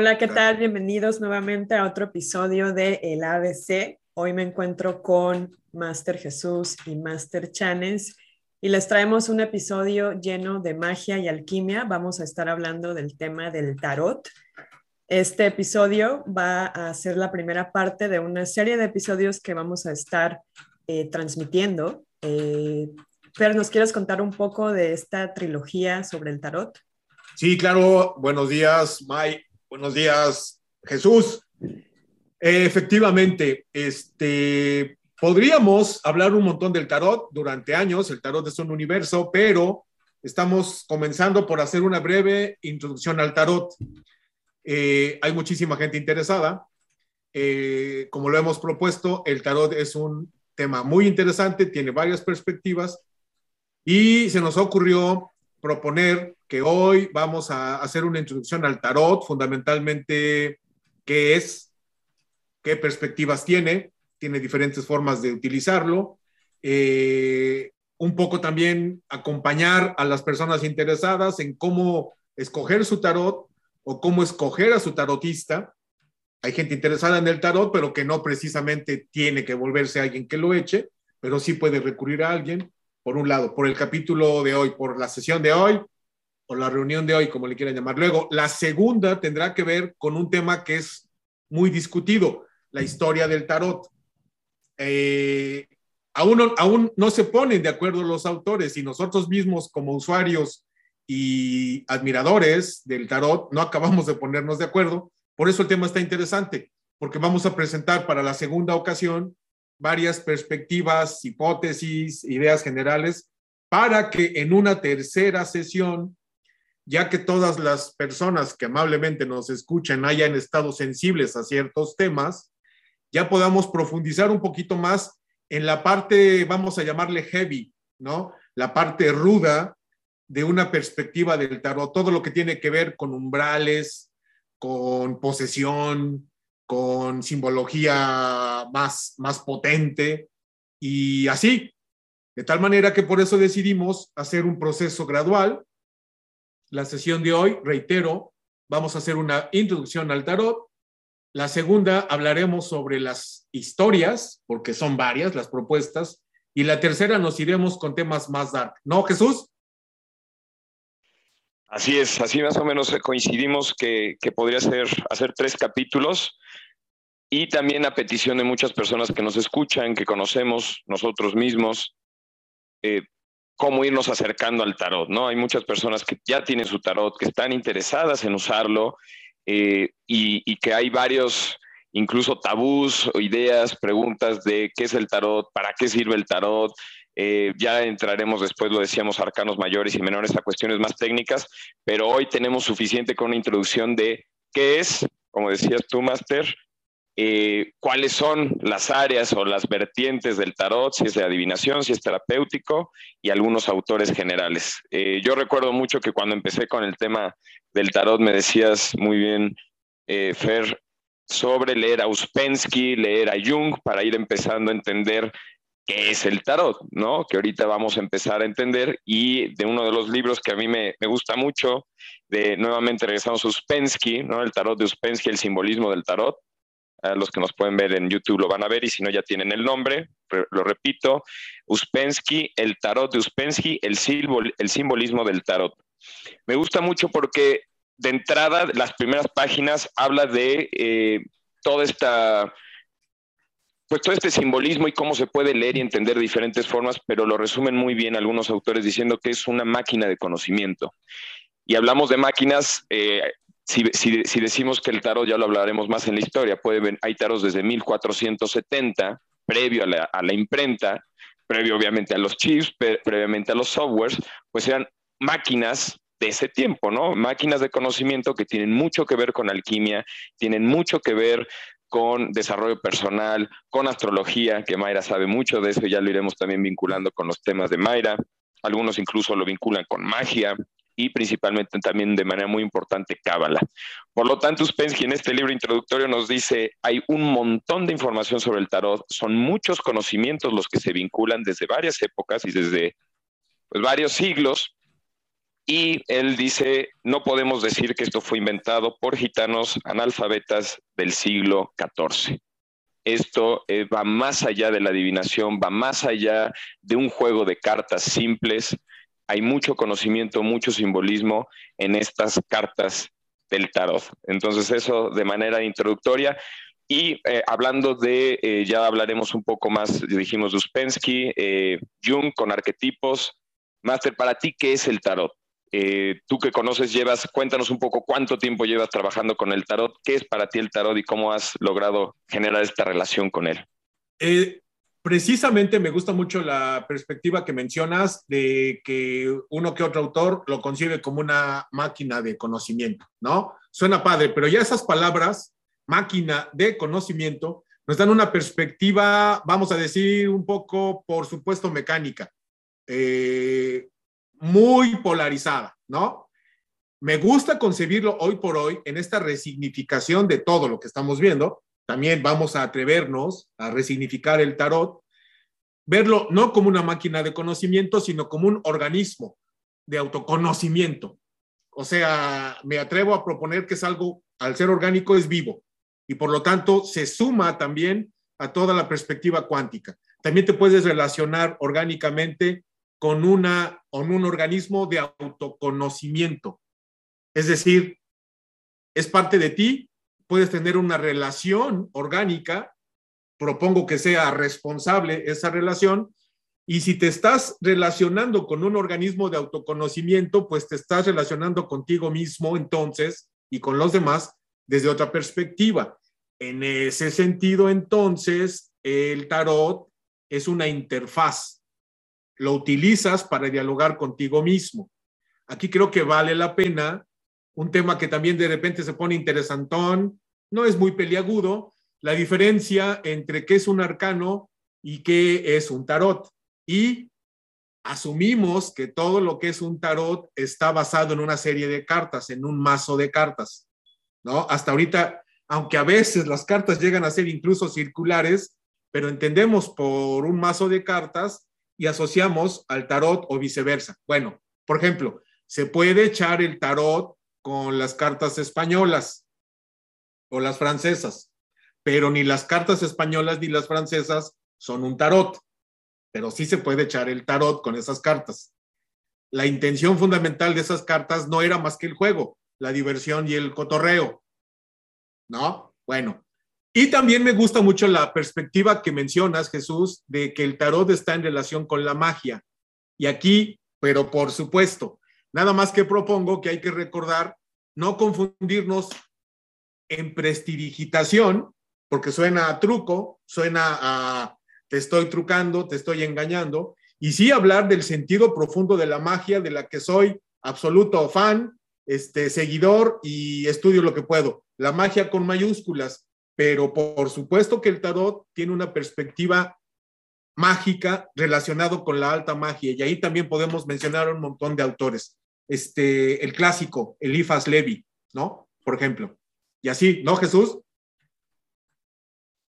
Hola, ¿qué tal? Bienvenidos nuevamente a otro episodio de El ABC. Hoy me encuentro con Master Jesús y Master Chanes y les traemos un episodio lleno de magia y alquimia. Vamos a estar hablando del tema del tarot. Este episodio va a ser la primera parte de una serie de episodios que vamos a estar eh, transmitiendo. Eh, Fer, ¿nos quieres contar un poco de esta trilogía sobre el tarot? Sí, claro. Buenos días, May. Buenos días, Jesús. Eh, efectivamente, este, podríamos hablar un montón del tarot durante años. El tarot es un universo, pero estamos comenzando por hacer una breve introducción al tarot. Eh, hay muchísima gente interesada. Eh, como lo hemos propuesto, el tarot es un tema muy interesante, tiene varias perspectivas y se nos ocurrió proponer que hoy vamos a hacer una introducción al tarot, fundamentalmente qué es, qué perspectivas tiene, tiene diferentes formas de utilizarlo, eh, un poco también acompañar a las personas interesadas en cómo escoger su tarot o cómo escoger a su tarotista. Hay gente interesada en el tarot, pero que no precisamente tiene que volverse alguien que lo eche, pero sí puede recurrir a alguien por un lado, por el capítulo de hoy, por la sesión de hoy, o la reunión de hoy, como le quieran llamar. Luego, la segunda tendrá que ver con un tema que es muy discutido, la historia del tarot. Eh, aún, aún no se ponen de acuerdo los autores y nosotros mismos como usuarios y admiradores del tarot no acabamos de ponernos de acuerdo. Por eso el tema está interesante, porque vamos a presentar para la segunda ocasión varias perspectivas, hipótesis, ideas generales, para que en una tercera sesión, ya que todas las personas que amablemente nos escuchan hayan estado sensibles a ciertos temas, ya podamos profundizar un poquito más en la parte, vamos a llamarle heavy, ¿no? La parte ruda de una perspectiva del tarot, todo lo que tiene que ver con umbrales, con posesión, con simbología más, más potente y así. De tal manera que por eso decidimos hacer un proceso gradual. La sesión de hoy, reitero, vamos a hacer una introducción al tarot. La segunda hablaremos sobre las historias, porque son varias las propuestas. Y la tercera nos iremos con temas más dark. ¿No, Jesús? Así es, así más o menos coincidimos que, podría ser hacer tres capítulos y también a petición de muchas personas que nos escuchan, que conocemos nosotros mismos, eh, cómo irnos acercando al tarot, ¿no? Hay muchas personas que ya tienen su tarot, que están interesadas en usarlo eh, y, que hay varios, incluso tabús, ideas, preguntas de qué es el tarot, para qué sirve el tarot. Eh, ya entraremos después, lo decíamos, arcanos mayores y menores a cuestiones más técnicas, pero hoy tenemos suficiente con una introducción de qué es, como decías tú, Master, eh, cuáles son las áreas o las vertientes del tarot, si es de adivinación, si es terapéutico y algunos autores generales. Eh, yo recuerdo mucho que cuando empecé con el tema del tarot me decías muy bien, eh, Fer, sobre leer a Uspensky, leer a Jung para ir empezando a entender qué es el tarot, ¿no? Que ahorita vamos a empezar a entender y de uno de los libros que a mí me, me gusta mucho, de nuevamente regresamos a Uspensky, ¿no? El tarot de Uspensky, el simbolismo del tarot los que nos pueden ver en YouTube lo van a ver y si no ya tienen el nombre, lo repito, Uspensky, el tarot de Uspensky, el, el simbolismo del tarot. Me gusta mucho porque de entrada las primeras páginas habla de eh, toda esta pues todo este simbolismo y cómo se puede leer y entender de diferentes formas, pero lo resumen muy bien algunos autores diciendo que es una máquina de conocimiento. Y hablamos de máquinas, eh, si, decimos que el tarot, ya lo hablaremos más en la historia, puede ver, hay tarots desde 1470, previo a la, imprenta, previo obviamente a los chips, previamente a los softwares, pues eran máquinas de ese tiempo, ¿no? Máquinas de conocimiento que tienen mucho que ver con alquimia, tienen mucho que ver con desarrollo personal, con astrología, que Mayra sabe mucho de eso, ya lo iremos también vinculando con los temas de Mayra. Algunos incluso lo vinculan con magia, y principalmente también de manera muy importante Cábala. Por lo tanto, Uspensky en este libro introductorio nos dice, hay un montón de información sobre el tarot, son muchos conocimientos los que se vinculan desde varias épocas y desde pues, varios siglos, Y él dice, no podemos decir que esto fue inventado por gitanos analfabetas del siglo XIV. Esto eh, va más allá de la adivinación, va más allá de un juego de cartas simples. Hay mucho conocimiento, mucho simbolismo en estas cartas del tarot. Entonces eso de manera introductoria. Y eh, hablando de, eh, ya hablaremos un poco más, dijimos Uspensky, Jung con arquetipos. Master, para ti, ¿qué es el tarot? Eh, tú que conoces, llevas, cuéntanos un poco cuánto tiempo llevas trabajando con el tarot, qué es para ti el tarot y cómo has logrado generar esta relación con él. Eh, precisamente me gusta mucho la perspectiva que mencionas de que uno que otro autor lo concibe como una máquina de conocimiento, ¿no? Suena padre, pero ya esas palabras, máquina de conocimiento, nos dan una perspectiva, vamos a decir, un poco, por supuesto, mecánica. Eh, muy polarizada, ¿no? Me gusta concebirlo hoy por hoy en esta resignificación de todo lo que estamos viendo. También vamos a atrevernos a resignificar el tarot, verlo no como una máquina de conocimiento, sino como un organismo de autoconocimiento. O sea, me atrevo a proponer que es algo, al ser orgánico, es vivo y por lo tanto se suma también a toda la perspectiva cuántica. También te puedes relacionar orgánicamente con, una, con un organismo de autoconocimiento. Es decir, es parte de ti, puedes tener una relación orgánica, propongo que sea responsable esa relación, y si te estás relacionando con un organismo de autoconocimiento, pues te estás relacionando contigo mismo entonces y con los demás desde otra perspectiva. En ese sentido, entonces, el tarot es una interfaz lo utilizas para dialogar contigo mismo. Aquí creo que vale la pena un tema que también de repente se pone interesantón, no es muy peliagudo, la diferencia entre qué es un arcano y qué es un tarot. Y asumimos que todo lo que es un tarot está basado en una serie de cartas, en un mazo de cartas, ¿no? Hasta ahorita, aunque a veces las cartas llegan a ser incluso circulares, pero entendemos por un mazo de cartas y asociamos al tarot o viceversa. Bueno, por ejemplo, se puede echar el tarot con las cartas españolas o las francesas, pero ni las cartas españolas ni las francesas son un tarot, pero sí se puede echar el tarot con esas cartas. La intención fundamental de esas cartas no era más que el juego, la diversión y el cotorreo. ¿No? Bueno, y también me gusta mucho la perspectiva que mencionas, Jesús, de que el tarot está en relación con la magia. Y aquí, pero por supuesto, nada más que propongo que hay que recordar no confundirnos en prestidigitación, porque suena a truco, suena a te estoy trucando, te estoy engañando, y sí hablar del sentido profundo de la magia, de la que soy absoluto fan, este, seguidor y estudio lo que puedo. La magia con mayúsculas, pero por supuesto que el tarot tiene una perspectiva mágica relacionado con la alta magia y ahí también podemos mencionar un montón de autores. Este, el clásico, Elifas Levi, ¿no? Por ejemplo. Y así, ¿no, Jesús?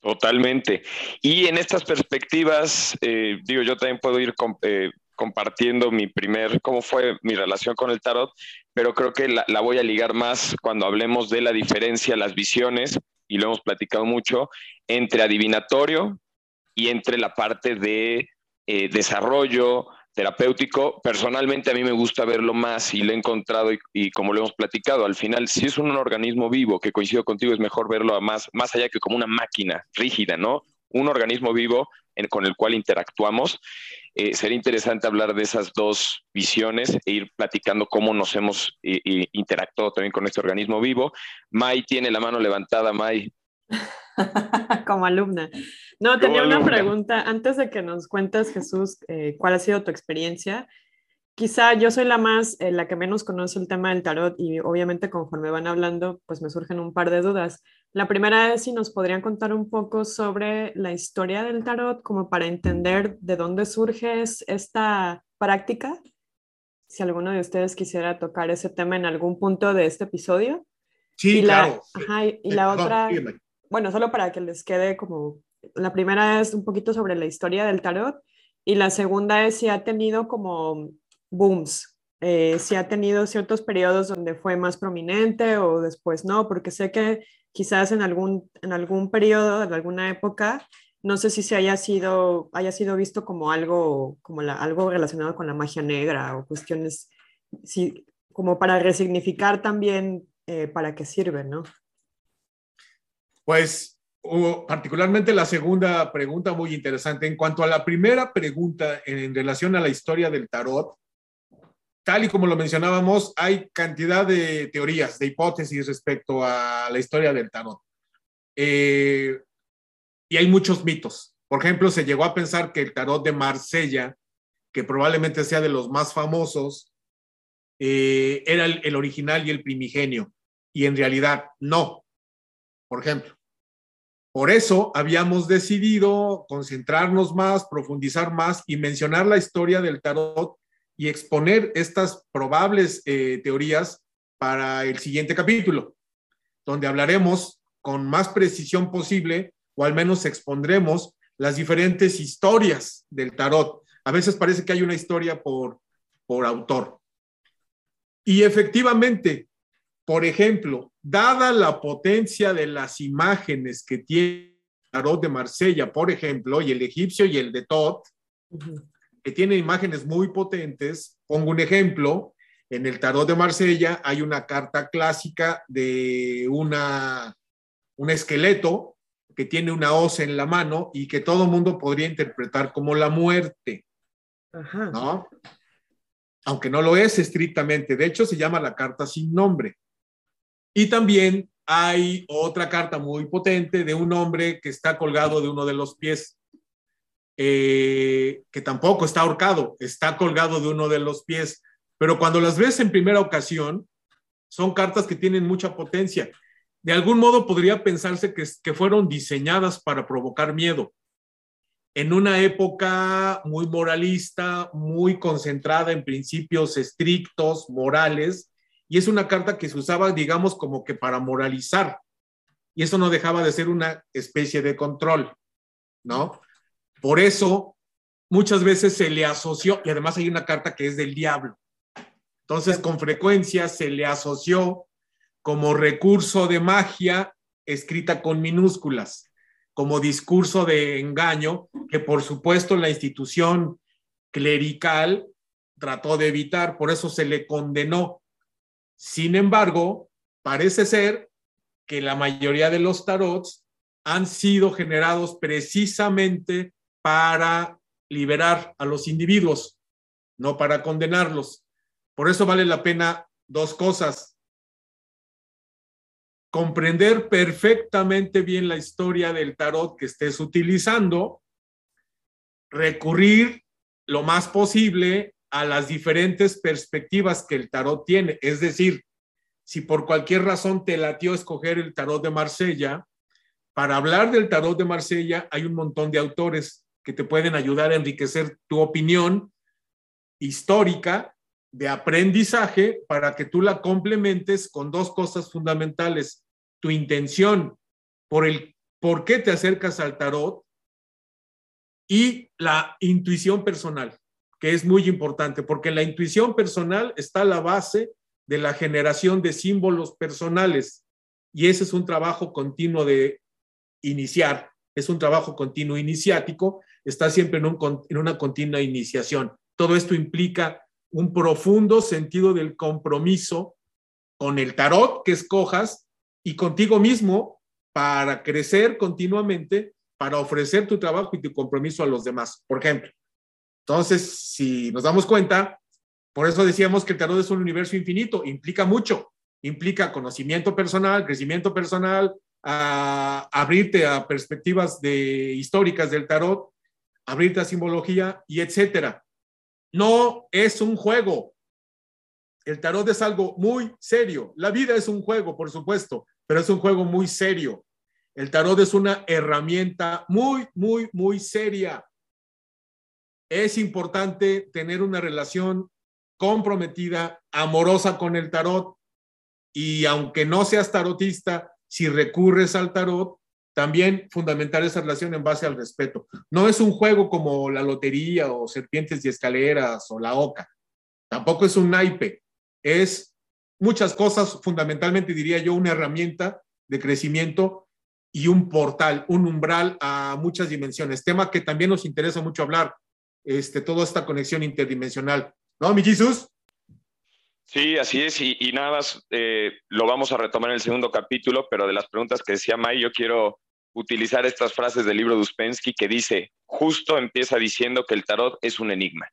Totalmente. Y en estas perspectivas, eh, digo, yo también puedo ir eh, compartiendo mi primer, cómo fue mi relación con el tarot, pero creo que la, la voy a ligar más cuando hablemos de la diferencia, las visiones y lo hemos platicado mucho, entre adivinatorio y entre la parte de eh, desarrollo terapéutico. Personalmente a mí me gusta verlo más y lo he encontrado y, como lo hemos platicado, al final, si es un organismo vivo, que coincido contigo, es mejor verlo más, más allá que como una máquina rígida, ¿no? Un organismo vivo con el cual interactuamos. Eh, sería interesante hablar de esas dos visiones e ir platicando cómo nos hemos eh, eh, interactuado también con este organismo vivo. Mai tiene la mano levantada, Mai. Como alumna. No, tenía una pregunta. Antes de que nos cuentes, Jesús, cuál ha sido tu experiencia, quizá yo soy la más, la que menos conoce el tema del tarot y obviamente conforme van hablando, pues me surgen un par de dudas. La primera es si nos podrían contar un poco sobre la historia del tarot, como para entender de dónde surge esta práctica. Si alguno de ustedes quisiera tocar ese tema en algún punto de este episodio. Sí, claro. y la otra, bueno, solo para que les quede como, la primera es un poquito sobre la historia del tarot y la segunda es si ha tenido como booms, eh, si ha tenido ciertos periodos donde fue más prominente o después no, porque sé que quizás en algún, en algún periodo, en alguna época, no sé si se haya sido, haya sido visto como algo, como algo relacionado con la magia negra o cuestiones, sí, como para resignificar también eh, para qué sirve, ¿no? Pues particularmente la segunda pregunta muy interesante. En cuanto a la primera pregunta en relación a la historia del tarot, tal y como lo mencionábamos, hay cantidad de teorías, de hipótesis respecto a la historia del tarot. Eh, y hay muchos mitos. Por ejemplo, se llegó a pensar que el tarot de Marsella, que probablemente sea de los más famosos, eh, era el original y el primigenio. Y en realidad no. Por ejemplo, por eso habíamos decidido concentrarnos más, profundizar más y mencionar la historia del tarot y exponer estas probables eh, teorías para el siguiente capítulo, donde hablaremos con más precisión posible, o al menos expondremos las diferentes historias del tarot. A veces parece que hay una historia por, por autor. Y efectivamente, por ejemplo, dada la potencia de las imágenes que tiene el tarot de Marsella, por ejemplo, y el egipcio y el de Tot, que tiene imágenes muy potentes. Pongo un ejemplo, en el tarot de Marsella hay una carta clásica de una, un esqueleto que tiene una hoz en la mano y que todo mundo podría interpretar como la muerte, ¿no? Aunque no lo es estrictamente, de hecho se llama la carta sin nombre. Y también hay otra carta muy potente de un hombre que está colgado de uno de los pies eh, que tampoco está ahorcado, está colgado de uno de los pies. Pero cuando las ves en primera ocasión, son cartas que tienen mucha potencia. De algún modo podría pensarse que, que fueron diseñadas para provocar miedo. En una época muy moralista, muy concentrada en principios estrictos, morales, y es una carta que se usaba, digamos, como que para moralizar. Y eso no dejaba de ser una especie de control, ¿no? Por eso muchas veces se le asoció, y además hay una carta que es del diablo. Entonces, con frecuencia se le asoció como recurso de magia escrita con minúsculas, como discurso de engaño, que por supuesto la institución clerical trató de evitar, por eso se le condenó. Sin embargo, parece ser que la mayoría de los tarots han sido generados precisamente para liberar a los individuos, no para condenarlos. Por eso vale la pena dos cosas. Comprender perfectamente bien la historia del tarot que estés utilizando, recurrir lo más posible a las diferentes perspectivas que el tarot tiene. Es decir, si por cualquier razón te latió escoger el tarot de Marsella, para hablar del tarot de Marsella hay un montón de autores que te pueden ayudar a enriquecer tu opinión histórica de aprendizaje para que tú la complementes con dos cosas fundamentales. Tu intención por el por qué te acercas al tarot y la intuición personal, que es muy importante, porque la intuición personal está a la base de la generación de símbolos personales y ese es un trabajo continuo de iniciar, es un trabajo continuo iniciático está siempre en, una continua iniciación. Todo esto implica un profundo sentido del compromiso con el tarot que escojas y contigo mismo para crecer continuamente, para ofrecer tu trabajo y tu compromiso a los demás. Por ejemplo, entonces, si nos damos cuenta, por eso decíamos que el tarot es un universo infinito, implica mucho, implica conocimiento personal, crecimiento personal, abrirte a perspectivas de, históricas del tarot, abrirte a simbología y etcétera. No es un juego. El tarot es algo muy serio. La vida es un juego, por supuesto, pero es un juego muy serio. El tarot es una herramienta muy, muy, muy seria. Es importante tener una relación comprometida, amorosa con el tarot. Y aunque no seas tarotista, si recurres al tarot, también fundamentar esa relación en base al respeto. No es un juego como la lotería o serpientes y escaleras o la oca. tampoco es un naipe, es muchas cosas, fundamentalmente diría yo, una herramienta de crecimiento y un portal, un umbral a muchas dimensiones, tema que también nos interesa mucho hablar, este, toda esta conexión interdimensional. ¿No, mi Jesús? Sí, así es, y, nada más eh, lo vamos a retomar en el segundo capítulo, pero de las preguntas que decía May, yo quiero utilizar estas frases del libro de Uspensky que dice, justo empieza diciendo que el tarot es un enigma,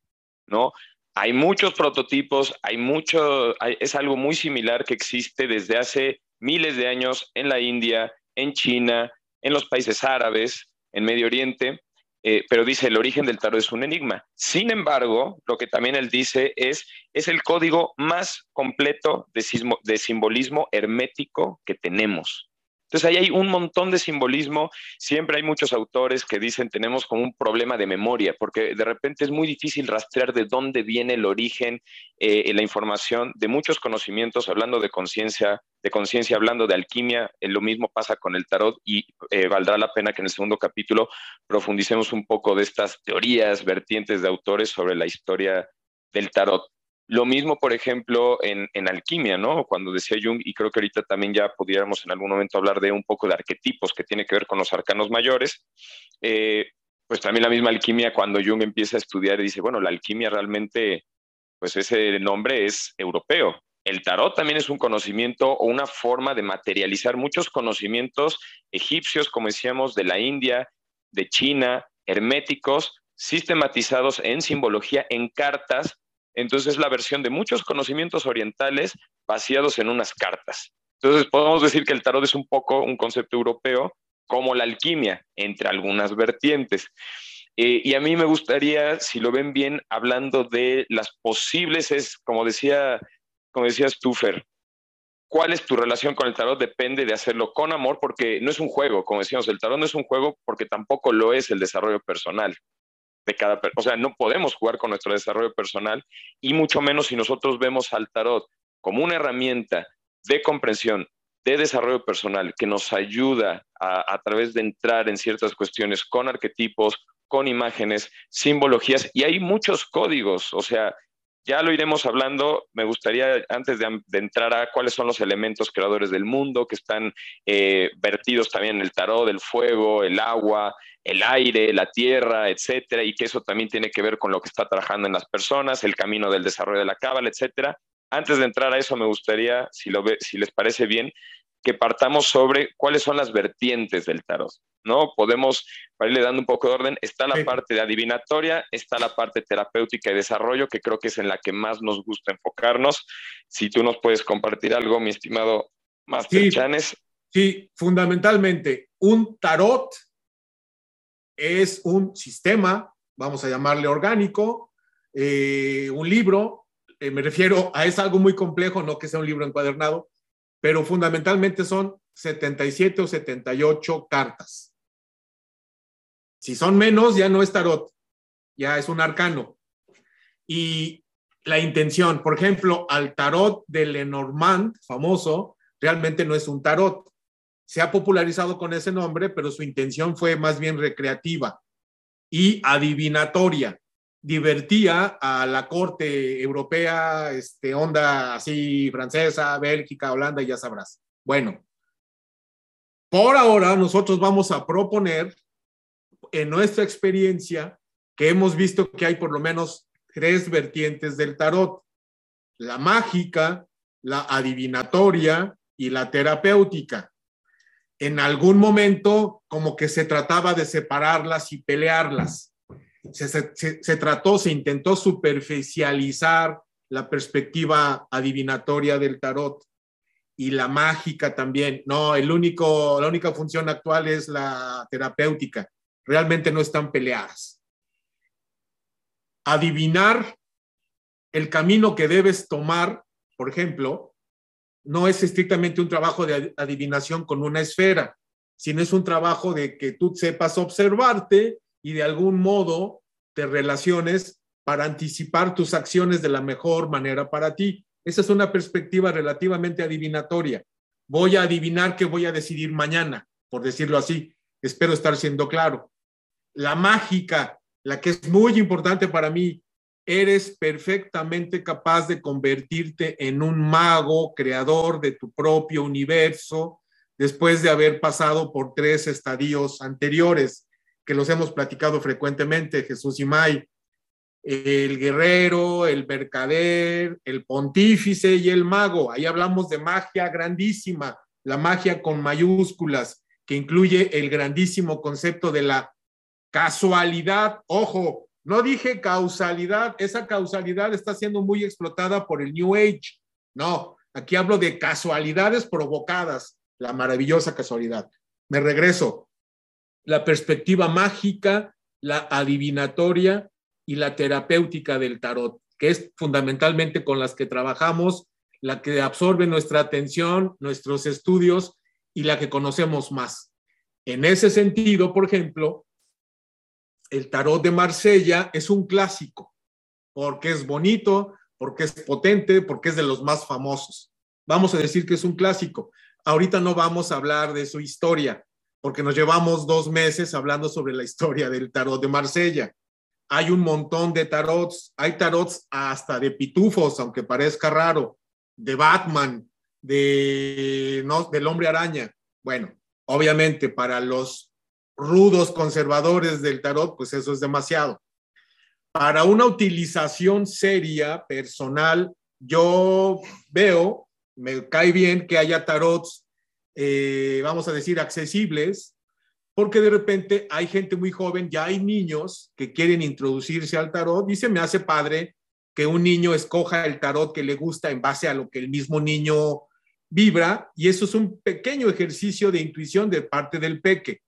¿no? Hay muchos prototipos, hay mucho, es algo muy similar que existe desde hace miles de años en la India, en China, en los países árabes, en Medio Oriente, eh, pero dice el origen del tarot es un enigma. Sin embargo, lo que también él dice es, es el código más completo de simbolismo hermético que tenemos. Entonces ahí hay un montón de simbolismo. Siempre hay muchos autores que dicen tenemos como un problema de memoria, porque de repente es muy difícil rastrear de dónde viene el origen, eh, la información de muchos conocimientos, hablando de conciencia, de conciencia, hablando de alquimia. Eh, lo mismo pasa con el tarot y eh, valdrá la pena que en el segundo capítulo profundicemos un poco de estas teorías, vertientes de autores sobre la historia del tarot. Lo mismo, por ejemplo, en, alquimia, ¿no? Cuando decía Jung, y creo que ahorita también ya pudiéramos en algún momento hablar de un poco de arquetipos que tiene que ver con los arcanos mayores, eh, pues también la misma alquimia, cuando Jung empieza a estudiar, dice, bueno, la alquimia realmente, pues ese nombre es europeo. El tarot también es un conocimiento o una forma de materializar muchos conocimientos egipcios, como decíamos, de la India, de China, herméticos, sistematizados en simbología, en cartas, entonces es la versión de muchos conocimientos orientales vaciados en unas cartas. Entonces podemos decir que el tarot es un poco un concepto europeo como la alquimia, entre algunas vertientes. Eh, y a mí me gustaría, si lo ven bien, hablando de las posibles, es como decía, como decía Stuffer, cuál es tu relación con el tarot depende de hacerlo con amor, porque no es un juego, como decíamos, el tarot no es un juego porque tampoco lo es el desarrollo personal de cada, o sea, no podemos jugar con nuestro desarrollo personal y mucho menos si nosotros vemos al tarot como una herramienta de comprensión, de desarrollo personal que nos ayuda a, a través de entrar en ciertas cuestiones con arquetipos, con imágenes, simbologías y hay muchos códigos, o sea, ya lo iremos hablando. Me gustaría, antes de, entrar a cuáles son los elementos creadores del mundo que están eh, vertidos también en el tarot, el fuego, el agua, el aire, la tierra, etcétera, y que eso también tiene que ver con lo que está trabajando en las personas, el camino del desarrollo de la cábala, etcétera. Antes de entrar a eso, me gustaría, si, lo si les parece bien, que partamos sobre cuáles son las vertientes del tarot, ¿no? Podemos, para irle dando un poco de orden, está la parte de adivinatoria, está la parte terapéutica y desarrollo, que creo que es en la que más nos gusta enfocarnos. Si tú nos puedes compartir algo, mi estimado Master Chanes. Sí, fundamentalmente, un tarot es un sistema, vamos a llamarle orgánico, eh, un libro, eh, me refiero a es algo muy complejo, no que sea un libro encuadernado, pero fundamentalmente son 77 o 78 cartas. Si son menos, ya no es tarot, ya es un arcano. Y la intención, por ejemplo, al tarot de Lenormand, famoso, realmente no es un tarot. Se ha popularizado con ese nombre, pero su intención fue más bien recreativa y adivinatoria divertía a la corte europea, este, onda así francesa, Bélgica, Holanda, ya sabrás. Bueno, por ahora nosotros vamos a proponer en nuestra experiencia que hemos visto que hay por lo menos tres vertientes del tarot, la mágica, la adivinatoria y la terapéutica. En algún momento como que se trataba de separarlas y pelearlas se, trató, se intentó superficializar la perspectiva adivinatoria del tarot y la mágica también. No, el único, la única función actual es la terapéutica. Realmente no están peleadas. Adivinar el camino que debes tomar, por ejemplo, no es estrictamente un trabajo de adivinación con una esfera, sino es un trabajo de que tú sepas observarte y de algún modo te relaciones para anticipar tus acciones de la mejor manera para ti. Esa es una perspectiva relativamente adivinatoria. Voy a adivinar qué voy a decidir mañana, por decirlo así. Espero estar siendo claro. La mágica, la que es muy importante para mí, eres perfectamente capaz de convertirte en un mago, creador de tu propio universo, después de haber pasado por tres estadios anteriores, que los hemos platicado frecuentemente, Jesús y May, el guerrero, el mercader, el pontífice y el mago. Ahí hablamos de magia grandísima, la magia con mayúsculas, que incluye el grandísimo concepto de la casualidad. Ojo, no dije causalidad, esa causalidad está siendo muy explotada por el New Age. No, aquí hablo de casualidades provocadas, la maravillosa casualidad. Me regreso. La perspectiva mágica, la adivinatoria y la terapéutica del tarot, que es fundamentalmente con las que trabajamos, la que absorbe nuestra atención, nuestros estudios y la que conocemos más. En ese sentido, por ejemplo, el tarot de Marsella es un clásico, porque es bonito, porque es potente, porque es de los más famosos. Vamos a decir que es un clásico. Ahorita no vamos a hablar de su historia, porque nos llevamos dos meses hablando sobre la historia del tarot de Marsella hay un montón de tarots, hay tarots hasta de pitufos, aunque parezca raro, de Batman, de, no, del hombre araña. Bueno, obviamente para los rudos conservadores del tarot, pues eso es demasiado. Para una utilización seria, personal, yo veo, me cae bien que haya tarots, eh, vamos a decir, accesibles, porque de repente hay gente muy joven, ya hay niños que quieren introducirse al tarot y se me hace padre que un niño escoja el tarot que le gusta en base a lo que el mismo niño vibra y eso es un pequeño ejercicio de intuición de parte del peque.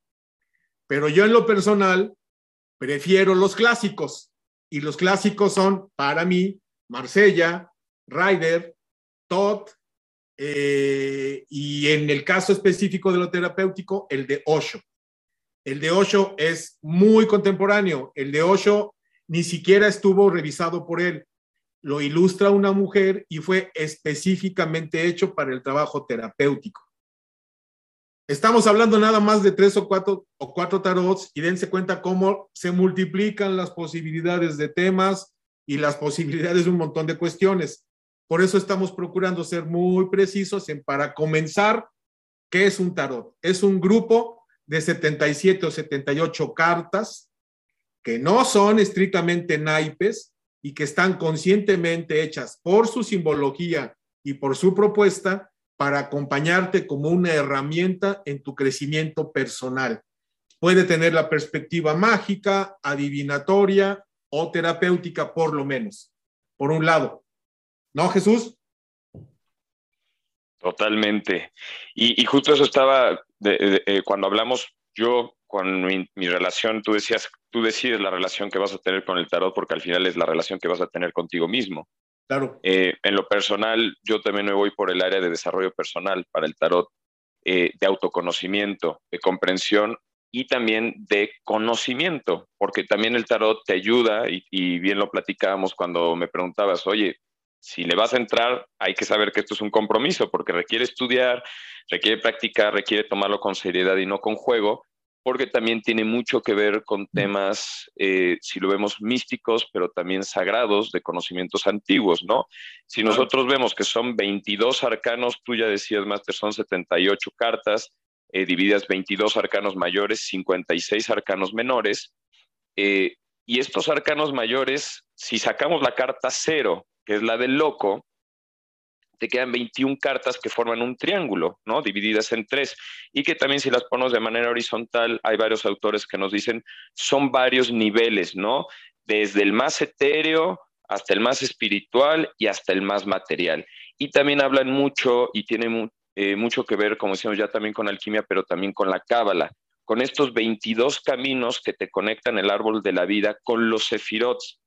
Pero yo en lo personal prefiero los clásicos y los clásicos son para mí Marsella, Ryder, Todd eh, y en el caso específico de lo terapéutico, el de Osho. El de Osho es muy contemporáneo. El de Osho ni siquiera estuvo revisado por él. Lo ilustra una mujer y fue específicamente hecho para el trabajo terapéutico. Estamos hablando nada más de tres o cuatro, o cuatro tarots y dense cuenta cómo se multiplican las posibilidades de temas y las posibilidades de un montón de cuestiones. Por eso estamos procurando ser muy precisos en para comenzar, ¿qué es un tarot? Es un grupo de 77 o 78 cartas que no son estrictamente naipes y que están conscientemente hechas por su simbología y por su propuesta para acompañarte como una herramienta en tu crecimiento personal. Puede tener la perspectiva mágica, adivinatoria o terapéutica, por lo menos, por un lado. ¿No, Jesús? Totalmente. Y, justo eso estaba, eh, cuando hablamos, yo con mi, relación, tú decías, tú decides la relación que vas a tener con el tarot porque al final es la relación que vas a tener contigo mismo. Claro. Eh, en lo personal, yo también me voy por el área de desarrollo personal para el tarot, eh, de autoconocimiento, de comprensión y también de conocimiento, porque también el tarot te ayuda y, y bien lo platicábamos cuando me preguntabas, oye, si le vas a entrar, hay que saber que esto es un compromiso, porque requiere estudiar, requiere practicar, requiere tomarlo con seriedad y no con juego, porque también tiene mucho que ver con temas, eh, si lo vemos místicos, pero también sagrados de conocimientos antiguos, ¿no? Si nosotros vemos que son 22 arcanos, tú ya decías, Master, son 78 cartas, eh, divididas 22 arcanos mayores, 56 arcanos menores, eh, y estos arcanos mayores, si sacamos la carta cero, que es la del loco, te quedan 21 cartas que forman un triángulo, ¿no? Divididas en tres. Y que también si las ponemos de manera horizontal, hay varios autores que nos dicen, son varios niveles, ¿no? Desde el más etéreo hasta el más espiritual y hasta el más material. Y también hablan mucho y tienen eh, mucho que ver, como decíamos ya también con alquimia, pero también con la cábala, con estos 22 caminos que te conectan el árbol de la vida con los sefirots,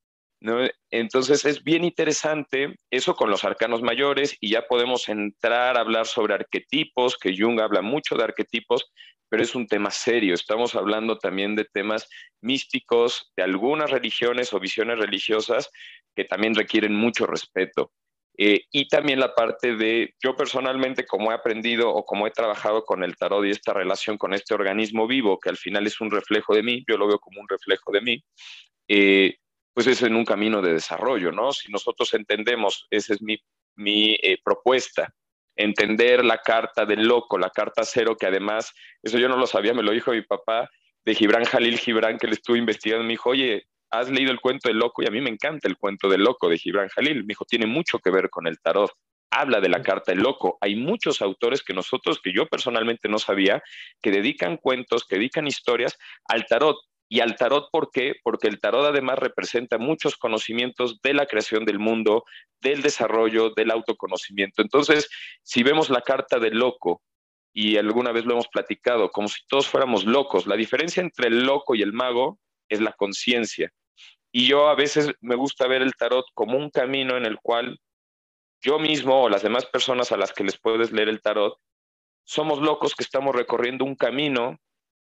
entonces es bien interesante eso con los arcanos mayores y ya podemos entrar a hablar sobre arquetipos, que Jung habla mucho de arquetipos, pero es un tema serio. Estamos hablando también de temas místicos, de algunas religiones o visiones religiosas que también requieren mucho respeto. Eh, y también la parte de, yo personalmente, como he aprendido o como he trabajado con el tarot y esta relación con este organismo vivo, que al final es un reflejo de mí, yo lo veo como un reflejo de mí, eh, pues es en un camino de desarrollo, ¿no? Si nosotros entendemos, esa es mi, mi eh, propuesta, entender la carta del loco, la carta cero, que además, eso yo no lo sabía, me lo dijo mi papá, de Gibran Jalil Gibran, que le estuve investigando, me dijo, oye, has leído el cuento del loco y a mí me encanta el cuento del loco de Gibran Jalil. Me dijo, tiene mucho que ver con el tarot. Habla de la carta del loco. Hay muchos autores que nosotros, que yo personalmente no sabía, que dedican cuentos, que dedican historias al tarot. Y al tarot, ¿por qué? Porque el tarot además representa muchos conocimientos de la creación del mundo, del desarrollo, del autoconocimiento. Entonces, si vemos la carta del loco, y alguna vez lo hemos platicado, como si todos fuéramos locos, la diferencia entre el loco y el mago es la conciencia. Y yo a veces me gusta ver el tarot como un camino en el cual yo mismo o las demás personas a las que les puedes leer el tarot, somos locos que estamos recorriendo un camino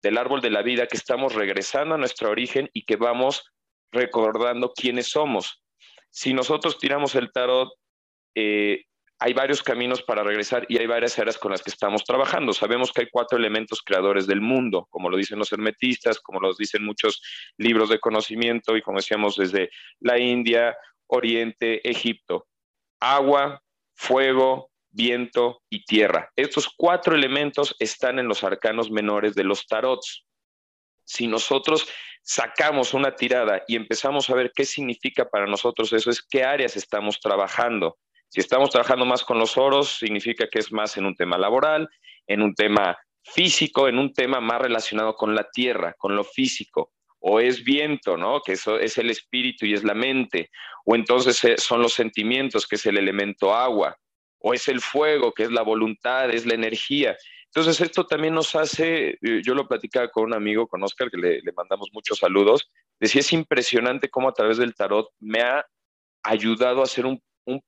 del árbol de la vida, que estamos regresando a nuestro origen y que vamos recordando quiénes somos. Si nosotros tiramos el tarot, eh, hay varios caminos para regresar y hay varias áreas con las que estamos trabajando. Sabemos que hay cuatro elementos creadores del mundo, como lo dicen los hermetistas, como lo dicen muchos libros de conocimiento y como decíamos desde la India, Oriente, Egipto. Agua, fuego, viento y tierra. Estos cuatro elementos están en los arcanos menores de los tarots. Si nosotros sacamos una tirada y empezamos a ver qué significa para nosotros eso, es qué áreas estamos trabajando si estamos trabajando más con los oros, significa que es más en un tema laboral, en un tema físico, en un tema más relacionado con la tierra, con lo físico. O es viento, ¿no? Que eso es el espíritu y es la mente. O entonces eh, son los sentimientos, que es el elemento agua. O es el fuego, que es la voluntad, es la energía. Entonces esto también nos hace, eh, yo lo platicaba con un amigo, con Oscar, que le, mandamos muchos saludos, decía, es impresionante cómo a través del tarot me ha ayudado a hacer un, un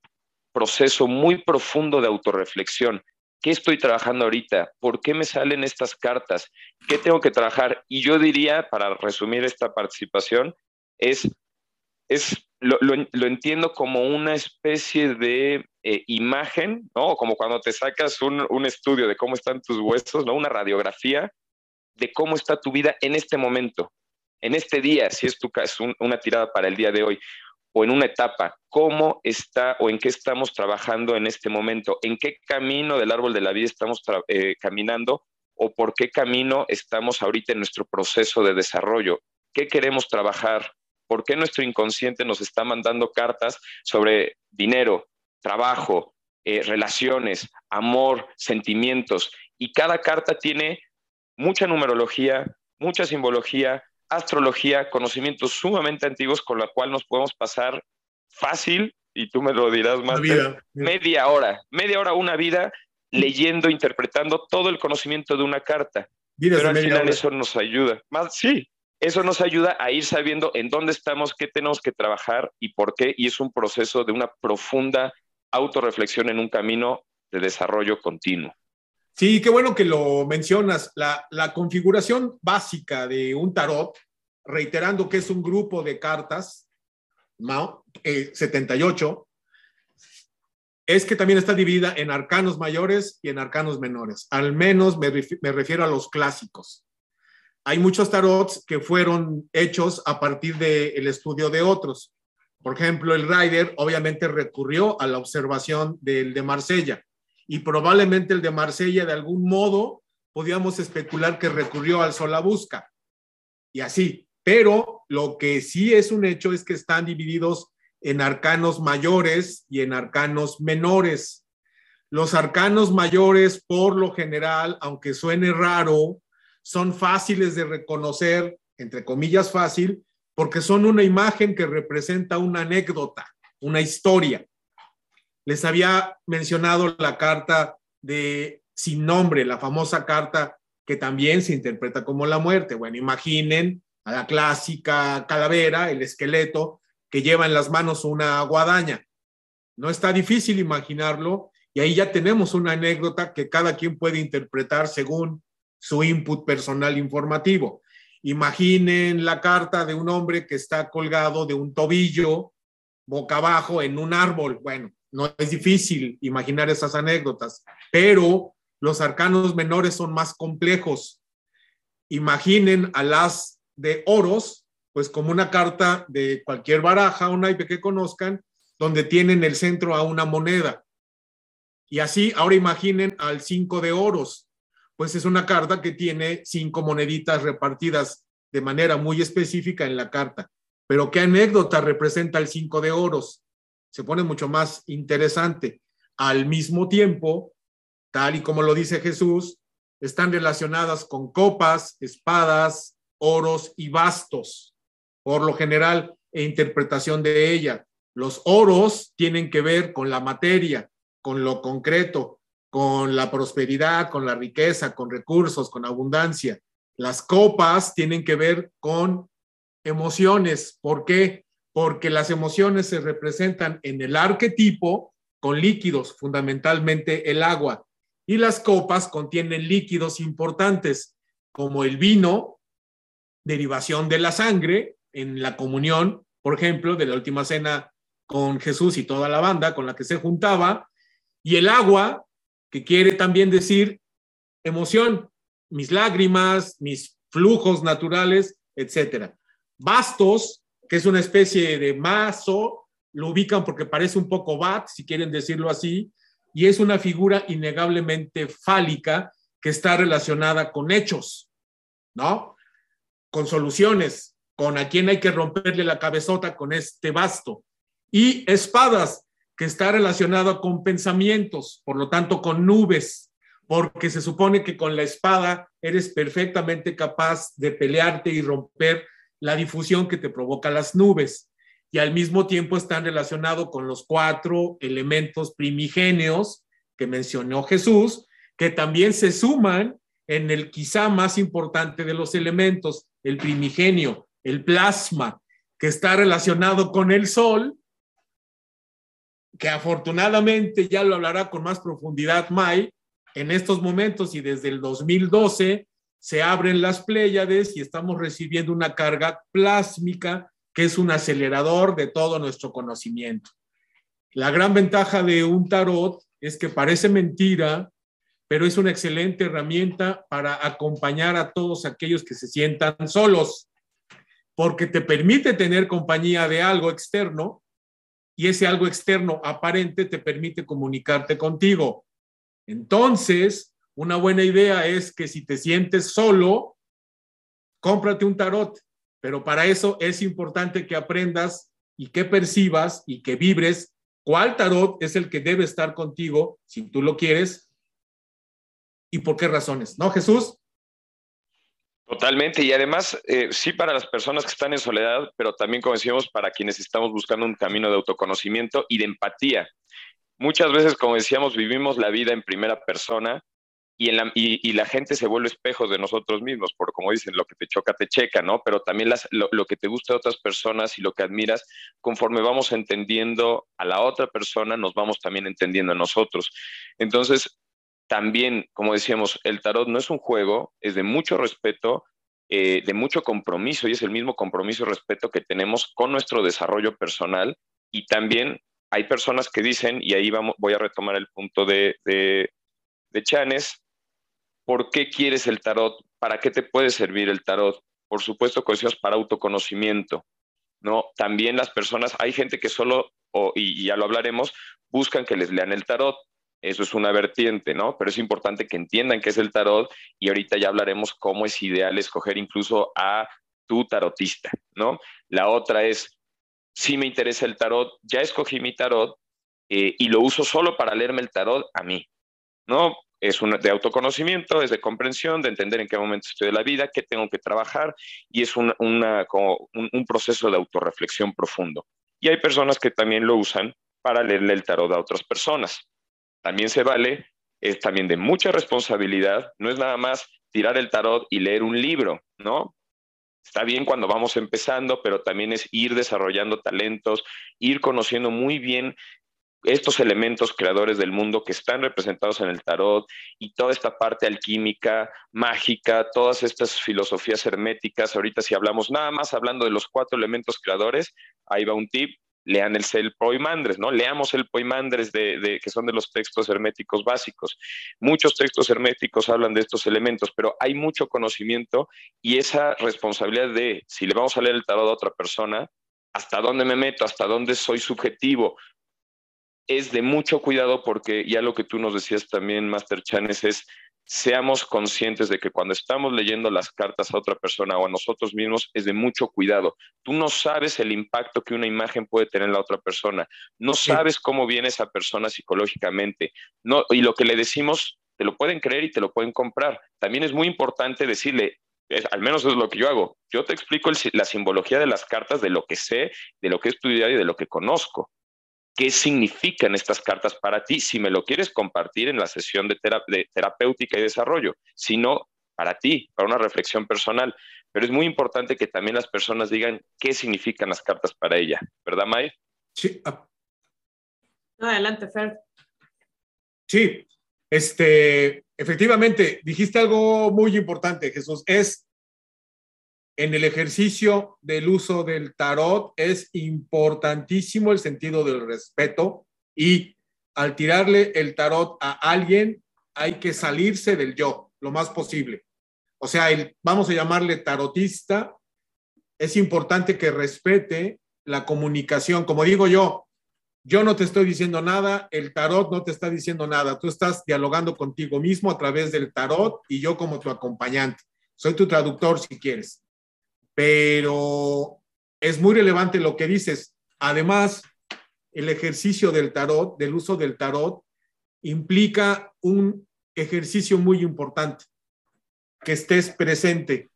proceso muy profundo de autorreflexión. ¿Qué estoy trabajando ahorita? ¿Por qué me salen estas cartas? ¿Qué tengo que trabajar? Y yo diría, para resumir esta participación, es, es lo, entiendo como una especie de eh, imagen, ¿no? Como cuando te sacas un, un, estudio de cómo están tus huesos, ¿no? Una radiografía de cómo está tu vida en este momento, en este día, si es tu caso, una tirada para el día de hoy o en una etapa, cómo está o en qué estamos trabajando en este momento, en qué camino del árbol de la vida estamos eh, caminando o por qué camino estamos ahorita en nuestro proceso de desarrollo, qué queremos trabajar, por qué nuestro inconsciente nos está mandando cartas sobre dinero, trabajo, eh, relaciones, amor, sentimientos. Y cada carta tiene mucha numerología, mucha simbología, astrología, conocimientos sumamente antiguos con la cual nos podemos pasar fácil, y tú me lo dirás más, media hora, media hora, una vida leyendo, interpretando todo el conocimiento de una carta. Pero al final eso nos ayuda. Más, sí, eso nos ayuda a ir sabiendo en dónde estamos, qué tenemos que trabajar y por qué, y es un proceso de una profunda autorreflexión en un camino de desarrollo continuo. Sí, qué bueno que lo mencionas. La, configuración básica de un tarot, reiterando que es un grupo de cartas, 78, eh, es que también está dividida en arcanos mayores y en arcanos menores. Al menos me, refiero a los clásicos. Hay muchos tarots que fueron hechos a partir del estudio de otros. Por ejemplo, el Rider obviamente recurrió a la observación del de Marsella y probablemente el de Marsella de algún modo podíamos especular que recurrió al Solabusca y así. Pero lo que sí es un hecho es que están divididos en arcanos mayores y en arcanos menores. Los arcanos mayores, por lo general, aunque suene raro, son fáciles de reconocer, entre comillas fácil, porque son una imagen que representa una anécdota, una historia. Les había mencionado la carta de sin nombre, la famosa carta que también se interpreta como la muerte. Bueno, imaginen a la clásica calavera, el esqueleto, que lleva en las manos una guadaña. No está difícil imaginarlo y ahí ya tenemos una anécdota que cada quien puede interpretar según su input personal informativo. Imaginen la carta de un hombre que está colgado de un tobillo boca abajo en un árbol. Bueno, no es difícil imaginar esas anécdotas, pero los arcanos menores son más complejos. Imaginen a las de oros pues como una carta de cualquier baraja o naipe que conozcan, donde tienen el centro a una moneda. Y así, ahora imaginen al cinco de oros, pues es una carta que tiene cinco moneditas repartidas de manera muy específica en la carta. Pero ¿qué anécdota representa el cinco de oros? Se pone mucho más interesante. Al mismo tiempo, tal y como lo dice Jesús, están relacionadas con copas, espadas, oros y bastos, por lo general, e interpretación de ella. Los oros tienen que ver con la materia, con lo concreto, con la prosperidad, con la riqueza, con recursos, con abundancia. Las copas tienen que ver con emociones. ¿Por qué? Porque las emociones se representan en el arquetipo con líquidos, fundamentalmente el agua. Y las copas contienen líquidos importantes, como el vino, derivación de la sangre, en la comunión, por ejemplo, de la última cena con Jesús y toda la banda con la que se juntaba, y el agua, que quiere también decir emoción, mis lágrimas, mis flujos naturales, etcétera. Bastos, que es una especie de mazo, lo ubican porque parece un poco bat, si quieren decirlo así, y es una figura innegablemente fálica que está relacionada con hechos, ¿no? Con soluciones, con a quién hay que romperle la cabezota con este basto. Y espadas, que está relacionado con pensamientos, por lo tanto con nubes, porque se supone que con la espada eres perfectamente capaz de pelearte y romper la difusión que te provoca las nubes. Y al mismo tiempo están relacionados con los cuatro elementos primigenios que mencionó Jesús, que también se suman en el quizá más importante de los elementos, el primigenio, el plasma, que está relacionado con el sol que afortunadamente ya lo hablará con más profundidad May, en estos momentos y desde el 2012 se abren las Pléyades y estamos recibiendo una carga plásmica que es un acelerador de todo nuestro conocimiento. La gran ventaja de un tarot es que parece mentira, pero es una excelente herramienta para acompañar a todos aquellos que se sientan solos, porque te permite tener compañía de algo externo y ese algo externo aparente te permite comunicarte contigo. Entonces, una buena idea es que si te sientes solo, cómprate un tarot, pero para eso es importante que aprendas y que percibas y que vibres cuál tarot es el que debe estar contigo, si tú lo quieres, y por qué razones. ¿No, Jesús? Totalmente, y además, eh, sí para las personas que están en soledad, pero también, como decíamos, para quienes estamos buscando un camino de autoconocimiento y de empatía. Muchas veces, como decíamos, vivimos la vida en primera persona y, la gente se vuelve espejo de nosotros mismos, por como dicen, lo que te choca, te checa, ¿no? Pero también las, lo, lo, que te gusta de otras personas y lo que admiras, conforme vamos entendiendo a la otra persona, nos vamos también entendiendo a nosotros. Entonces, también, como decíamos, el tarot no es un juego, es de mucho respeto, eh, de mucho compromiso y es el mismo compromiso y respeto que tenemos con nuestro desarrollo personal y también hay personas que dicen, y ahí vamos, voy a retomar el punto de, de, de Chanes, ¿por qué quieres el tarot? ¿Para qué te puede servir el tarot? Por supuesto, decías, para autoconocimiento, ¿no? También las personas, hay gente que solo, y ya lo hablaremos, buscan que les lean el tarot, eso es una vertiente, ¿no? Pero es importante que entiendan qué es el tarot y ahorita ya hablaremos cómo es ideal escoger incluso a tu tarotista, ¿no? La otra es, si me interesa el tarot, ya escogí mi tarot eh, y lo uso solo para leerme el tarot a mí, ¿no? Es un, de autoconocimiento, es de comprensión, de entender en qué momento estoy de la vida, qué tengo que trabajar y es una, una, un, un proceso de autorreflexión profundo. Y hay personas que también lo usan para leerle el tarot a otras personas también se vale, es también de mucha responsabilidad, no es nada más tirar el tarot y leer un libro, ¿no? Está bien cuando vamos empezando, pero también es ir desarrollando talentos, ir conociendo muy bien estos elementos creadores del mundo que están representados en el tarot y toda esta parte alquímica, mágica, todas estas filosofías herméticas. Ahorita si hablamos nada más hablando de los cuatro elementos creadores, ahí va un tip, lean el, el Poimandres, ¿no? Leamos el Poimandres de, de, que son de los textos herméticos básicos. Muchos textos herméticos hablan de estos elementos, pero hay mucho conocimiento y esa responsabilidad de, si le vamos a leer el tarot a otra persona, hasta dónde me meto, hasta dónde soy subjetivo, es de mucho cuidado porque ya lo que tú nos decías también, Master Chanes, es seamos conscientes de que cuando estamos leyendo las cartas a otra persona o a nosotros mismos es de mucho cuidado. Tú no sabes el impacto que una imagen puede tener en la otra persona, no sabes cómo viene esa persona psicológicamente, no, y lo que le decimos te lo pueden creer y te lo pueden comprar. También es muy importante decirle, al menos es lo que yo hago, yo te explico la simbología de las cartas, de lo que sé, de lo que he estudiado y de lo que conozco qué significan estas cartas para ti, si me lo quieres compartir en la sesión de, terapéutica y desarrollo, si no, para ti, para una reflexión personal. Pero es muy importante que también las personas digan qué significan las cartas para ella, ¿verdad, May? Sí. Ah. adelante, Fer. Sí, este, efectivamente, dijiste algo muy importante, Jesús. Es en el ejercicio del uso del tarot es importantísimo el sentido del respeto y al tirarle el tarot a alguien hay que salirse del yo lo más posible. O sea, el, vamos a llamarle tarotista, es importante que respete la comunicación. Como digo yo, yo no te estoy diciendo nada, el tarot no te está diciendo nada, tú estás dialogando contigo mismo a través del tarot y yo como tu acompañante. Soy tu traductor si quieres pero es muy relevante lo que dices. Además, el ejercicio del tarot, del uso del tarot, implica un ejercicio muy importante, que estés presente.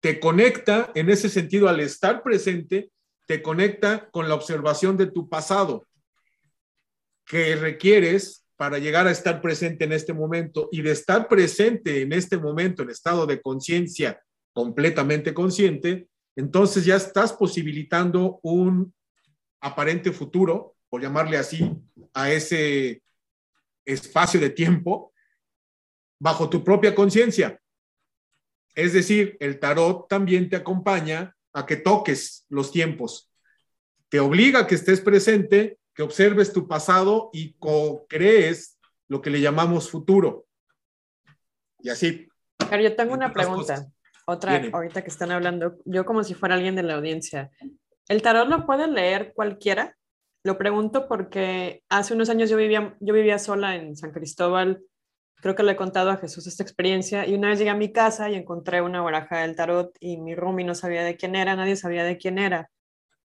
Te conecta, en ese sentido, al estar presente, te conecta con la observación de tu pasado, que requieres para llegar a estar presente en este momento y de estar presente en este momento en estado de conciencia completamente consciente, entonces ya estás posibilitando un aparente futuro, por llamarle así, a ese espacio de tiempo bajo tu propia conciencia. Es decir, el tarot también te acompaña a que toques los tiempos. Te obliga a que estés presente, que observes tu pasado y crees lo que le llamamos futuro. Y así. Pero yo tengo una pregunta. Otra, ahorita que están hablando, yo como si fuera alguien de la audiencia. ¿El tarot lo puede leer cualquiera? Lo pregunto porque hace unos años yo vivía, yo vivía sola en San Cristóbal. Creo que le he contado a Jesús esta experiencia. Y una vez llegué a mi casa y encontré una baraja del tarot y mi roomie no sabía de quién era, nadie sabía de quién era.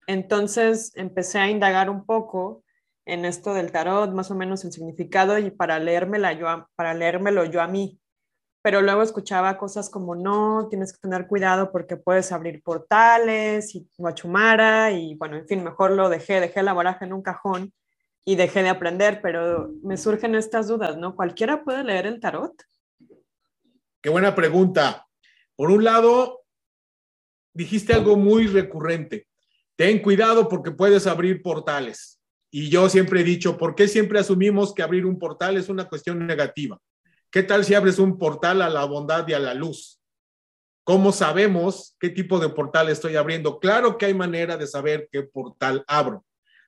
Entonces empecé a indagar un poco en esto del tarot, más o menos el significado y para, leérmela yo, para leérmelo yo a mí pero luego escuchaba cosas como no, tienes que tener cuidado porque puedes abrir portales y guachumara y bueno, en fin, mejor lo dejé, dejé la baraja en un cajón y dejé de aprender, pero me surgen estas dudas, ¿no? ¿Cualquiera puede leer el tarot? Qué buena pregunta. Por un lado, dijiste algo muy recurrente. Ten cuidado porque puedes abrir portales. Y yo siempre he dicho, ¿por qué siempre asumimos que abrir un portal es una cuestión negativa? ¿Qué tal si abres un portal a la bondad y a la luz? ¿Cómo sabemos qué tipo de portal estoy abriendo? Claro que hay manera de saber qué portal abro,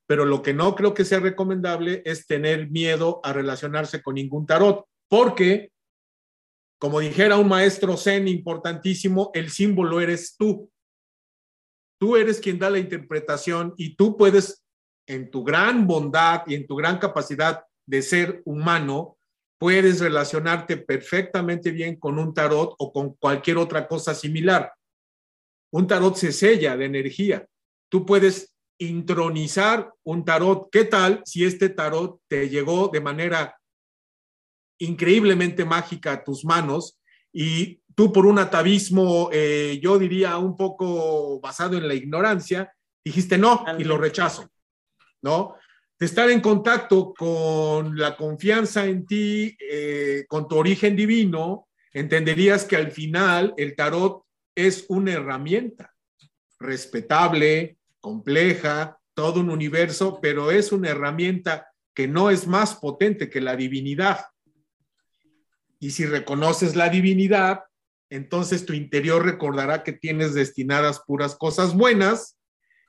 pero lo que no creo que sea recomendable es tener miedo a relacionarse con ningún tarot, porque, como dijera un maestro zen importantísimo, el símbolo eres tú. Tú eres quien da la interpretación y tú puedes, en tu gran bondad y en tu gran capacidad de ser humano, puedes relacionarte perfectamente bien con un tarot o con cualquier otra cosa similar. Un tarot se sella de energía. Tú puedes intronizar un tarot. ¿Qué tal si este tarot te llegó de manera increíblemente mágica a tus manos y tú por un atavismo, eh, yo diría un poco basado en la ignorancia, dijiste no y lo rechazo, ¿no? Estar en contacto con la confianza en ti, eh, con tu origen divino, entenderías que al final el tarot es una herramienta respetable, compleja, todo un universo, pero es una herramienta que no es más potente que la divinidad. Y si reconoces la divinidad, entonces tu interior recordará que tienes destinadas puras cosas buenas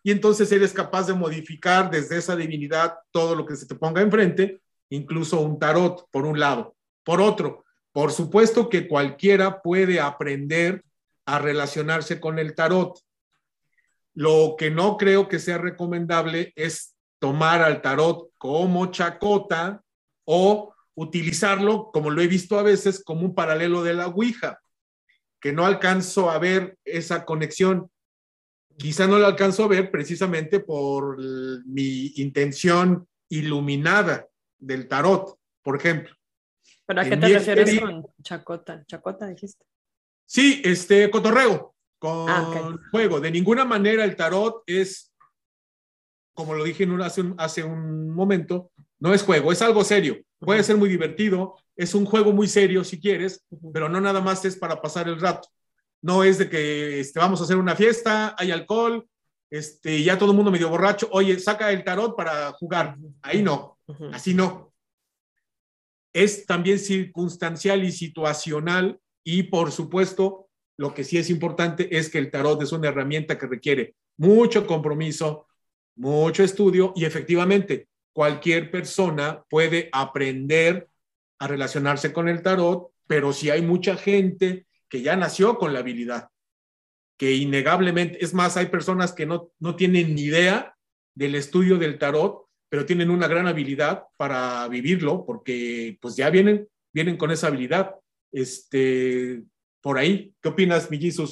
y entonces eres capaz de modificar desde esa divinidad todo lo que se te ponga enfrente, incluso un tarot, por un lado. Por otro, por supuesto que cualquiera puede aprender a relacionarse con el tarot. Lo que no creo que sea recomendable es tomar al tarot como chacota o utilizarlo, como lo he visto a veces, como un paralelo de la Ouija, que no alcanzo a ver esa conexión. Quizá no la alcanzo a ver precisamente por mi intención iluminada del tarot, por ejemplo. ¿Pero a qué te refieres con chacota? ¿Chacota dijiste? Sí, este, cotorreo, con ah, juego. De ninguna manera el tarot es, como lo dije hace, un, hace un momento, no es juego, es algo serio. Puede ser muy divertido, es un juego muy serio si quieres, pero no nada más es para pasar el rato. No es de que este, vamos a hacer una fiesta, hay alcohol, este, ya todo el mundo medio borracho, oye, saca el tarot para jugar. Ahí no, así no es también circunstancial y situacional y por supuesto lo que sí es importante es que el tarot es una herramienta que requiere mucho compromiso, mucho estudio y efectivamente cualquier persona puede aprender a relacionarse con el tarot, pero si hay mucha gente que ya nació con la habilidad, que innegablemente, es más, hay personas que no, no tienen ni idea del estudio del tarot pero tienen una gran habilidad para vivirlo porque pues ya vienen, vienen con esa habilidad. Este, por ahí, ¿qué opinas, mi? Sí,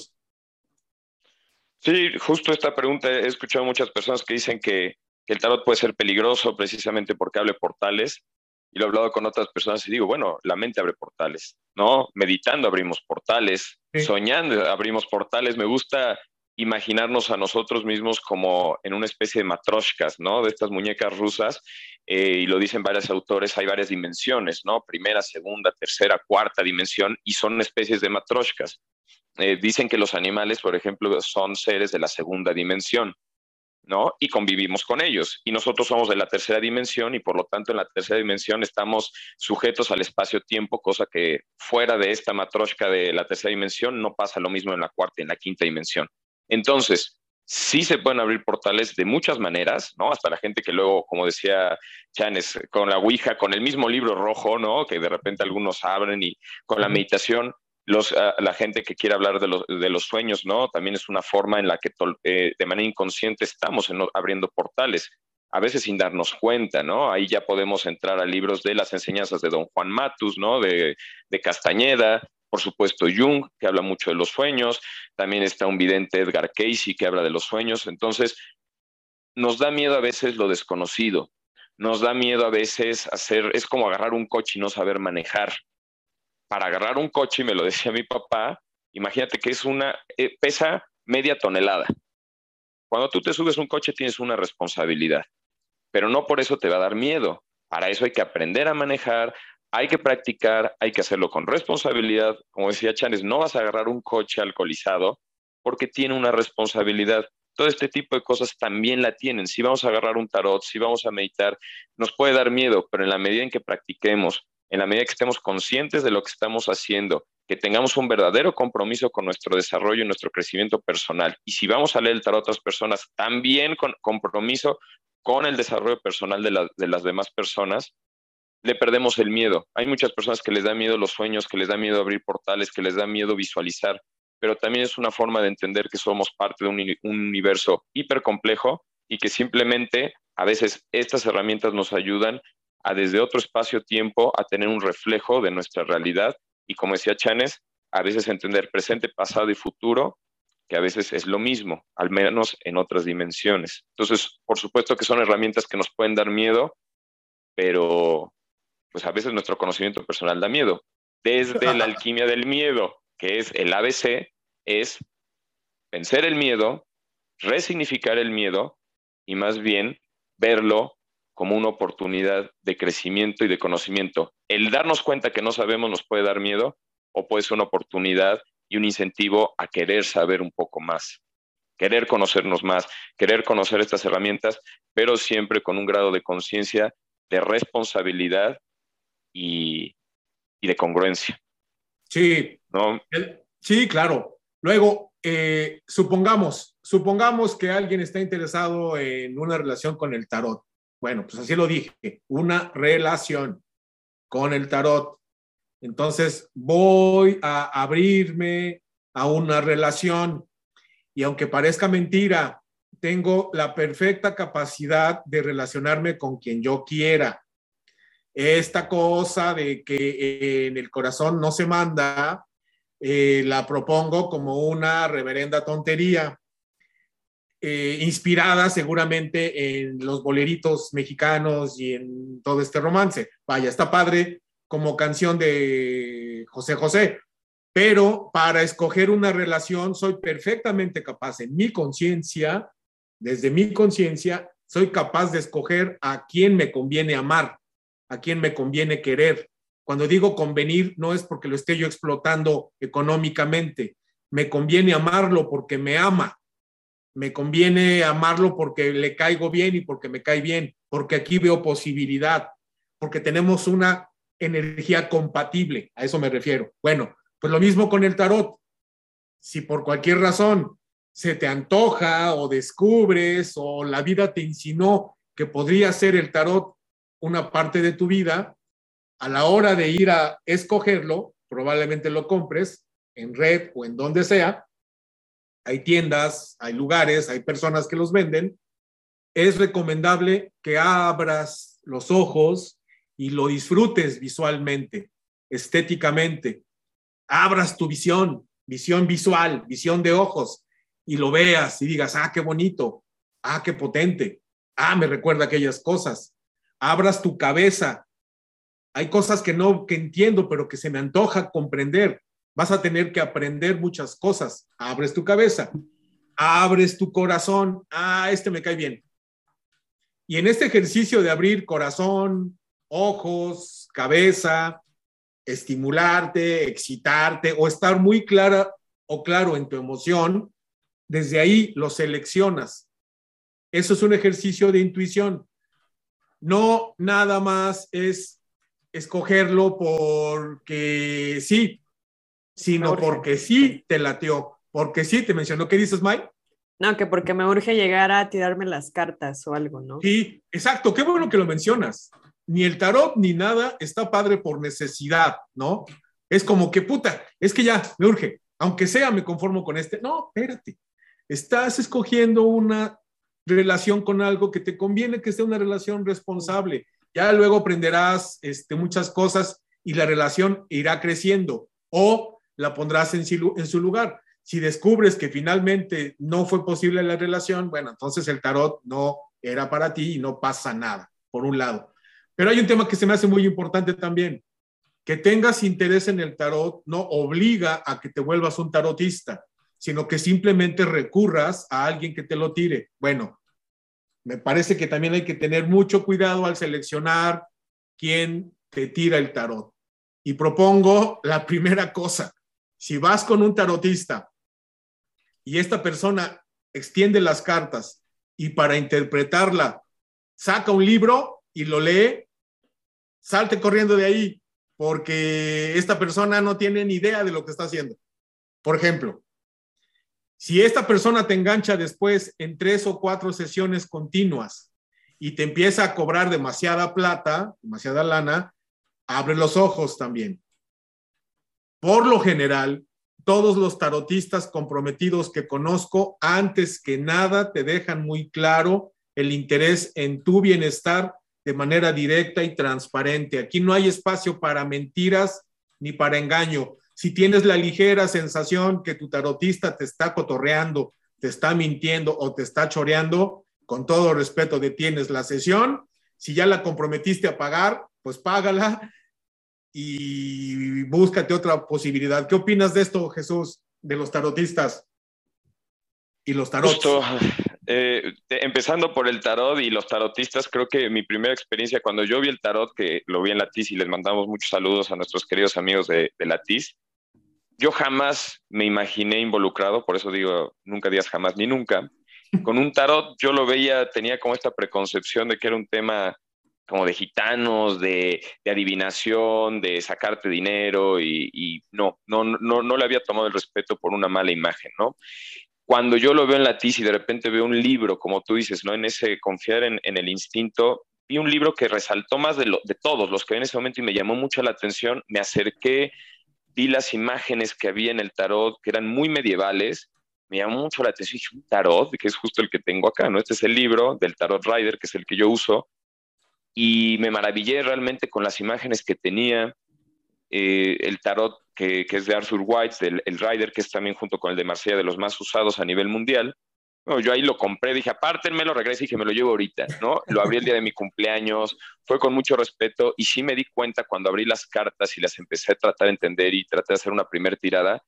justo esta pregunta he escuchado muchas personas que dicen que, el tarot puede ser peligroso precisamente porque abre portales y lo he hablado con otras personas y digo, bueno, la mente abre portales, ¿no? Meditando abrimos portales, soñando abrimos portales. Me gusta imaginarnos a nosotros mismos como en una especie de matroshkas, ¿no? De estas muñecas rusas, eh, y lo dicen varios autores, hay varias dimensiones, ¿no? Primera, segunda, tercera, cuarta dimensión, y son especies de matroshkas. Eh, dicen que los animales, por ejemplo, son seres de la segunda dimensión, ¿no? Y convivimos con ellos. Y nosotros somos de la tercera dimensión y por lo tanto en la tercera dimensión estamos sujetos al espacio-tiempo, cosa que fuera de esta matroshka de la tercera dimensión no pasa lo mismo en la cuarta y en la quinta dimensión. Entonces, sí se pueden abrir portales de muchas maneras, ¿no? Hasta la gente que luego, como decía Chanes, con la Ouija, con el mismo libro rojo, ¿no? Que de repente algunos abren y con la meditación, ah, la gente que quiere hablar de los, sueños, ¿no? También es una forma en la que eh, de manera inconsciente estamos abriendo portales, a veces sin darnos cuenta, ¿no? Ahí ya podemos entrar a libros de las enseñanzas de Don Juan Matus, ¿no? De, de Castañeda, por supuesto Jung, que habla mucho de los sueños, también está un vidente Edgar Casey, que habla de los sueños, entonces nos da miedo a veces lo desconocido, nos da miedo a veces hacer, es como agarrar un coche y no saber manejar. Para agarrar un coche, me lo decía mi papá, imagínate que es una, eh, pesa media tonelada. Cuando tú te subes un coche tienes una responsabilidad, pero no por eso te va a dar miedo. Para eso hay que aprender a manejar, hay que practicar, hay que hacerlo con responsabilidad. Como decía Chanes, no vas a agarrar un coche alcoholizado porque tiene una responsabilidad. Todo este tipo de cosas también la tienen. Si vamos a agarrar un tarot, si vamos a meditar, nos puede dar miedo, pero en la medida en que practiquemos, en la medida que estemos conscientes de lo que estamos haciendo, que tengamos un verdadero compromiso con nuestro desarrollo y nuestro crecimiento personal. Y si vamos a leer el tarot a otras personas, también con compromiso con el desarrollo personal de, de las demás personas, le perdemos el miedo. Hay muchas personas que les da miedo los sueños, que les da miedo abrir portales, que les da miedo visualizar, pero también es una forma de entender que somos parte de un, universo hipercomplejo y que simplemente a veces estas herramientas nos ayudan a desde otro espacio-tiempo a tener un reflejo de nuestra realidad y como decía Chanes, a veces entender presente, pasado y futuro, que a veces es lo mismo, al menos en otras dimensiones. Entonces, por supuesto que son herramientas que nos pueden dar miedo, pero pues a veces nuestro conocimiento personal da miedo. Desde la alquimia del miedo, que es el ABC, es vencer el miedo, resignificar el miedo y más bien verlo como una oportunidad de crecimiento y de conocimiento. El darnos cuenta que no sabemos nos puede dar miedo o puede ser una oportunidad y un incentivo a querer saber un poco más, querer conocernos más, querer conocer estas herramientas, pero siempre con un grado de conciencia, de responsabilidad y, de congruencia. Sí, ¿no? sí, claro. Luego, eh, supongamos, supongamos que alguien está interesado en una relación con el tarot. Bueno, pues así lo dije, una relación con el tarot. Entonces voy a abrirme a una relación y aunque parezca mentira, tengo la perfecta capacidad de relacionarme con quien yo quiera. Esta cosa de que en el corazón no se manda, eh, la propongo como una reverenda tontería, eh, inspirada seguramente en los boleritos mexicanos y en todo este romance. Vaya, está padre como canción de José José, pero para escoger una relación soy perfectamente capaz en mi conciencia, desde mi conciencia, soy capaz de escoger a quién me conviene amar, a quién me conviene querer, cuando digo convenir, no es porque lo esté yo explotando económicamente. Me conviene amarlo porque me ama. Me conviene amarlo porque le caigo bien y porque me cae bien, porque aquí veo posibilidad, porque tenemos una energía compatible. A eso me refiero. Bueno, pues lo mismo con el tarot. Si por cualquier razón se te antoja o descubres o la vida te insinuó que podría ser el tarot una parte de tu vida, a la hora de ir a escogerlo, probablemente lo compres en red o en donde sea. Hay tiendas, hay lugares, hay personas que los venden. Es recomendable que abras los ojos y lo disfrutes visualmente, estéticamente. Abras tu visión, visión visual, visión de ojos, y lo veas y digas, ah, qué bonito, ah, qué potente, ah, me recuerda aquellas cosas. Abras tu cabeza hay cosas que no que entiendo, pero que se me antoja comprender. Vas a tener que aprender muchas cosas. Abres tu cabeza, abres tu corazón. Ah, este me cae bien. Y en este ejercicio de abrir corazón, ojos, cabeza, estimularte, excitarte o estar muy clara o claro en tu emoción, desde ahí lo seleccionas. Eso es un ejercicio de intuición. No nada más es escogerlo porque sí, sino porque sí te lateó, porque sí te mencionó. ¿Qué dices, Mike? No, que porque me urge llegar a tirarme las cartas o algo, ¿no? Sí, exacto, qué bueno que lo mencionas. Ni el tarot ni nada está padre por necesidad, ¿no? Es como que puta, es que ya me urge, aunque sea me conformo con este. No, espérate, estás escogiendo una relación con algo que te conviene que sea una relación responsable, ya luego aprenderás este, muchas cosas y la relación irá creciendo o la pondrás en su, lugar. Si descubres que finalmente no fue posible la relación, bueno, entonces el tarot no era para ti y no pasa nada, por un lado. Pero hay un tema que se me hace muy importante también. Que tengas interés en el tarot no obliga a que te vuelvas un tarotista, sino que simplemente recurras a alguien que te lo tire. Bueno, me parece que también hay que tener mucho cuidado al seleccionar quién te tira el tarot. Y propongo la primera cosa. Si vas con un tarotista y esta persona extiende las cartas y para interpretarla saca un libro y lo lee, salte corriendo de ahí porque esta persona no tiene ni idea de lo que está haciendo. Por ejemplo, si esta persona te engancha después en tres o cuatro sesiones continuas y te empieza a cobrar demasiada plata, demasiada lana, abre los ojos también. Por lo general, todos los tarotistas comprometidos que conozco, antes que nada, te dejan muy claro el interés en tu bienestar de manera directa y transparente. Aquí no hay espacio para mentiras ni para engaño. Si tienes la ligera sensación que tu tarotista te está cotorreando, te está mintiendo o te está choreando, con todo respeto detienes la sesión. Si ya la comprometiste a pagar, pues págala y búscate otra posibilidad. ¿Qué opinas de esto, Jesús, de los tarotistas y los tarots? Eh, empezando por el tarot y los tarotistas, creo que mi primera experiencia cuando yo vi el tarot, que lo vi en Latiz y les mandamos muchos saludos a nuestros queridos amigos de, de yo jamás me imaginé involucrado, por eso digo, nunca digas jamás ni nunca. Con un tarot yo lo veía, tenía como esta preconcepción de que era un tema como de gitanos, de, adivinación, de sacarte dinero y, no, no, no, no le había tomado el respeto por una mala imagen, ¿no? Cuando yo lo veo en la TIS y de repente veo un libro, como tú dices, ¿no? En ese confiar en, el instinto, vi un libro que resaltó más de, de todos los que en ese momento y me llamó mucho la atención, me acerqué, vi las imágenes que había en el tarot, que eran muy medievales, me llamó mucho la atención, dije, un tarot, que es justo el que tengo acá, ¿no? Este es el libro del Tarot Rider, que es el que yo uso, y me maravillé realmente con las imágenes que tenía, eh, el tarot que, es de Arthur White, el, Rider, que es también junto con el de Marsella de los más usados a nivel mundial. yo ahí lo compré, dije, apártenme, lo regreso y dije, me lo llevo ahorita, ¿no? Lo abrí el día de mi cumpleaños, fue con mucho respeto y sí me di cuenta cuando abrí las cartas y las empecé a tratar de entender y traté de hacer una primera tirada,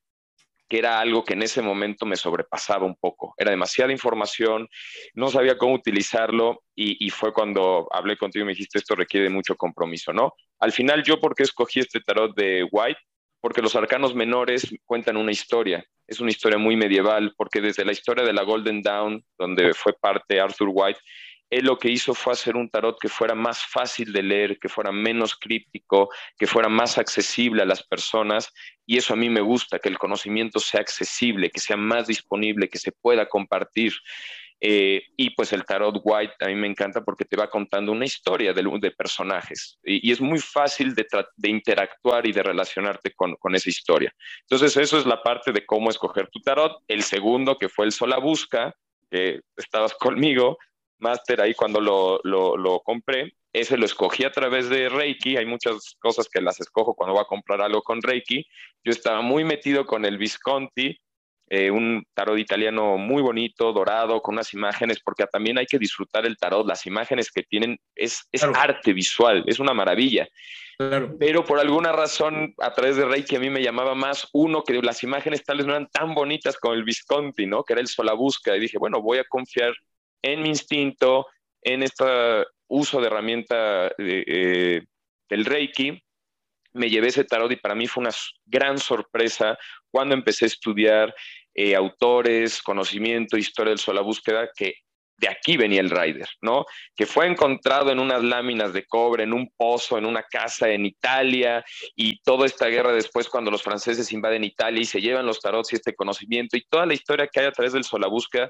que era algo que en ese momento me sobrepasaba un poco. Era demasiada información, no sabía cómo utilizarlo y, fue cuando hablé contigo y me dijiste, esto requiere mucho compromiso, ¿no? Al final, ¿yo por qué escogí este tarot de White? Porque los arcanos menores cuentan una historia, es una historia muy medieval, porque desde la historia de la Golden Dawn, donde fue parte Arthur White, él lo que hizo fue hacer un tarot que fuera más fácil de leer, que fuera menos críptico, que fuera más accesible a las personas. Y eso a mí me gusta, que el conocimiento sea accesible, que sea más disponible, que se pueda compartir. Eh, y pues el tarot white a mí me encanta porque te va contando una historia de, de personajes y, es muy fácil de, de, interactuar y de relacionarte con, con, esa historia. Entonces eso es la parte de cómo escoger tu tarot. El segundo, que fue el Sola Busca, que estabas conmigo, Master ahí cuando lo, lo, compré. Ese lo escogí a través de Reiki. Hay muchas cosas que las escojo cuando voy a comprar algo con Reiki. Yo estaba muy metido con el Visconti, eh, un tarot italiano muy bonito, dorado, con unas imágenes, porque también hay que disfrutar el tarot. Las imágenes que tienen es, es arte visual, es una maravilla. Pero por alguna razón, a través de Reiki, a mí me llamaba más uno que las imágenes tales no eran tan bonitas como el Visconti, ¿no? Que era el Solabusca. Y dije, bueno, voy a confiar en mi instinto, en este uso de herramienta eh, del Reiki, me llevé ese tarot y para mí fue una gran sorpresa cuando empecé a estudiar eh, autores, conocimiento, historia del sol, la búsqueda, que de aquí venía el Rider, ¿no? Que fue encontrado en unas láminas de cobre, en un pozo, en una casa en Italia, y toda esta guerra después cuando los franceses invaden Italia y se llevan los tarots y este conocimiento y toda la historia que hay a través del sol, la búsqueda,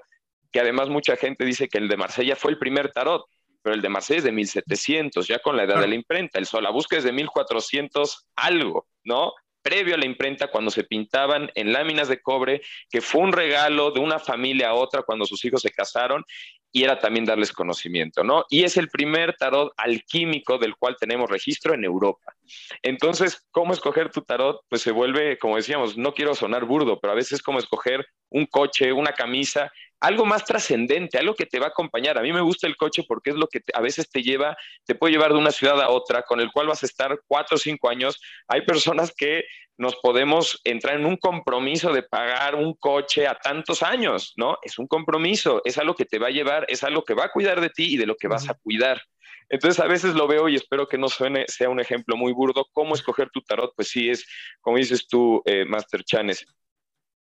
que además mucha gente dice que el de Marsella fue el primer tarot, pero el de Marsella es de 1700, ya con la edad de la imprenta. El Solabusca es de 1400 algo, ¿no? Previo a la imprenta, cuando se pintaban en láminas de cobre, que fue un regalo de una familia a otra cuando sus hijos se casaron, y era también darles conocimiento, ¿no? Y es el primer tarot alquímico del cual tenemos registro en Europa. Entonces, ¿cómo escoger tu tarot? Pues se vuelve, como decíamos, no quiero sonar burdo, pero a veces es como escoger un coche, una camisa, algo más trascendente, algo que te va a acompañar. A mí me gusta el coche porque es lo que a veces te lleva, te puede llevar de una ciudad a otra, con el cual vas a estar cuatro o cinco años. Hay personas que nos podemos entrar en un compromiso de pagar un coche a tantos años, ¿no? Es un compromiso, es algo que te va a llevar, es algo que va a cuidar de ti y de lo que vas a cuidar. Entonces a veces lo veo y espero que no suene, sea un ejemplo muy burdo. ¿Cómo escoger tu tarot? Pues sí, es, como dices tú, eh, Master Chanes,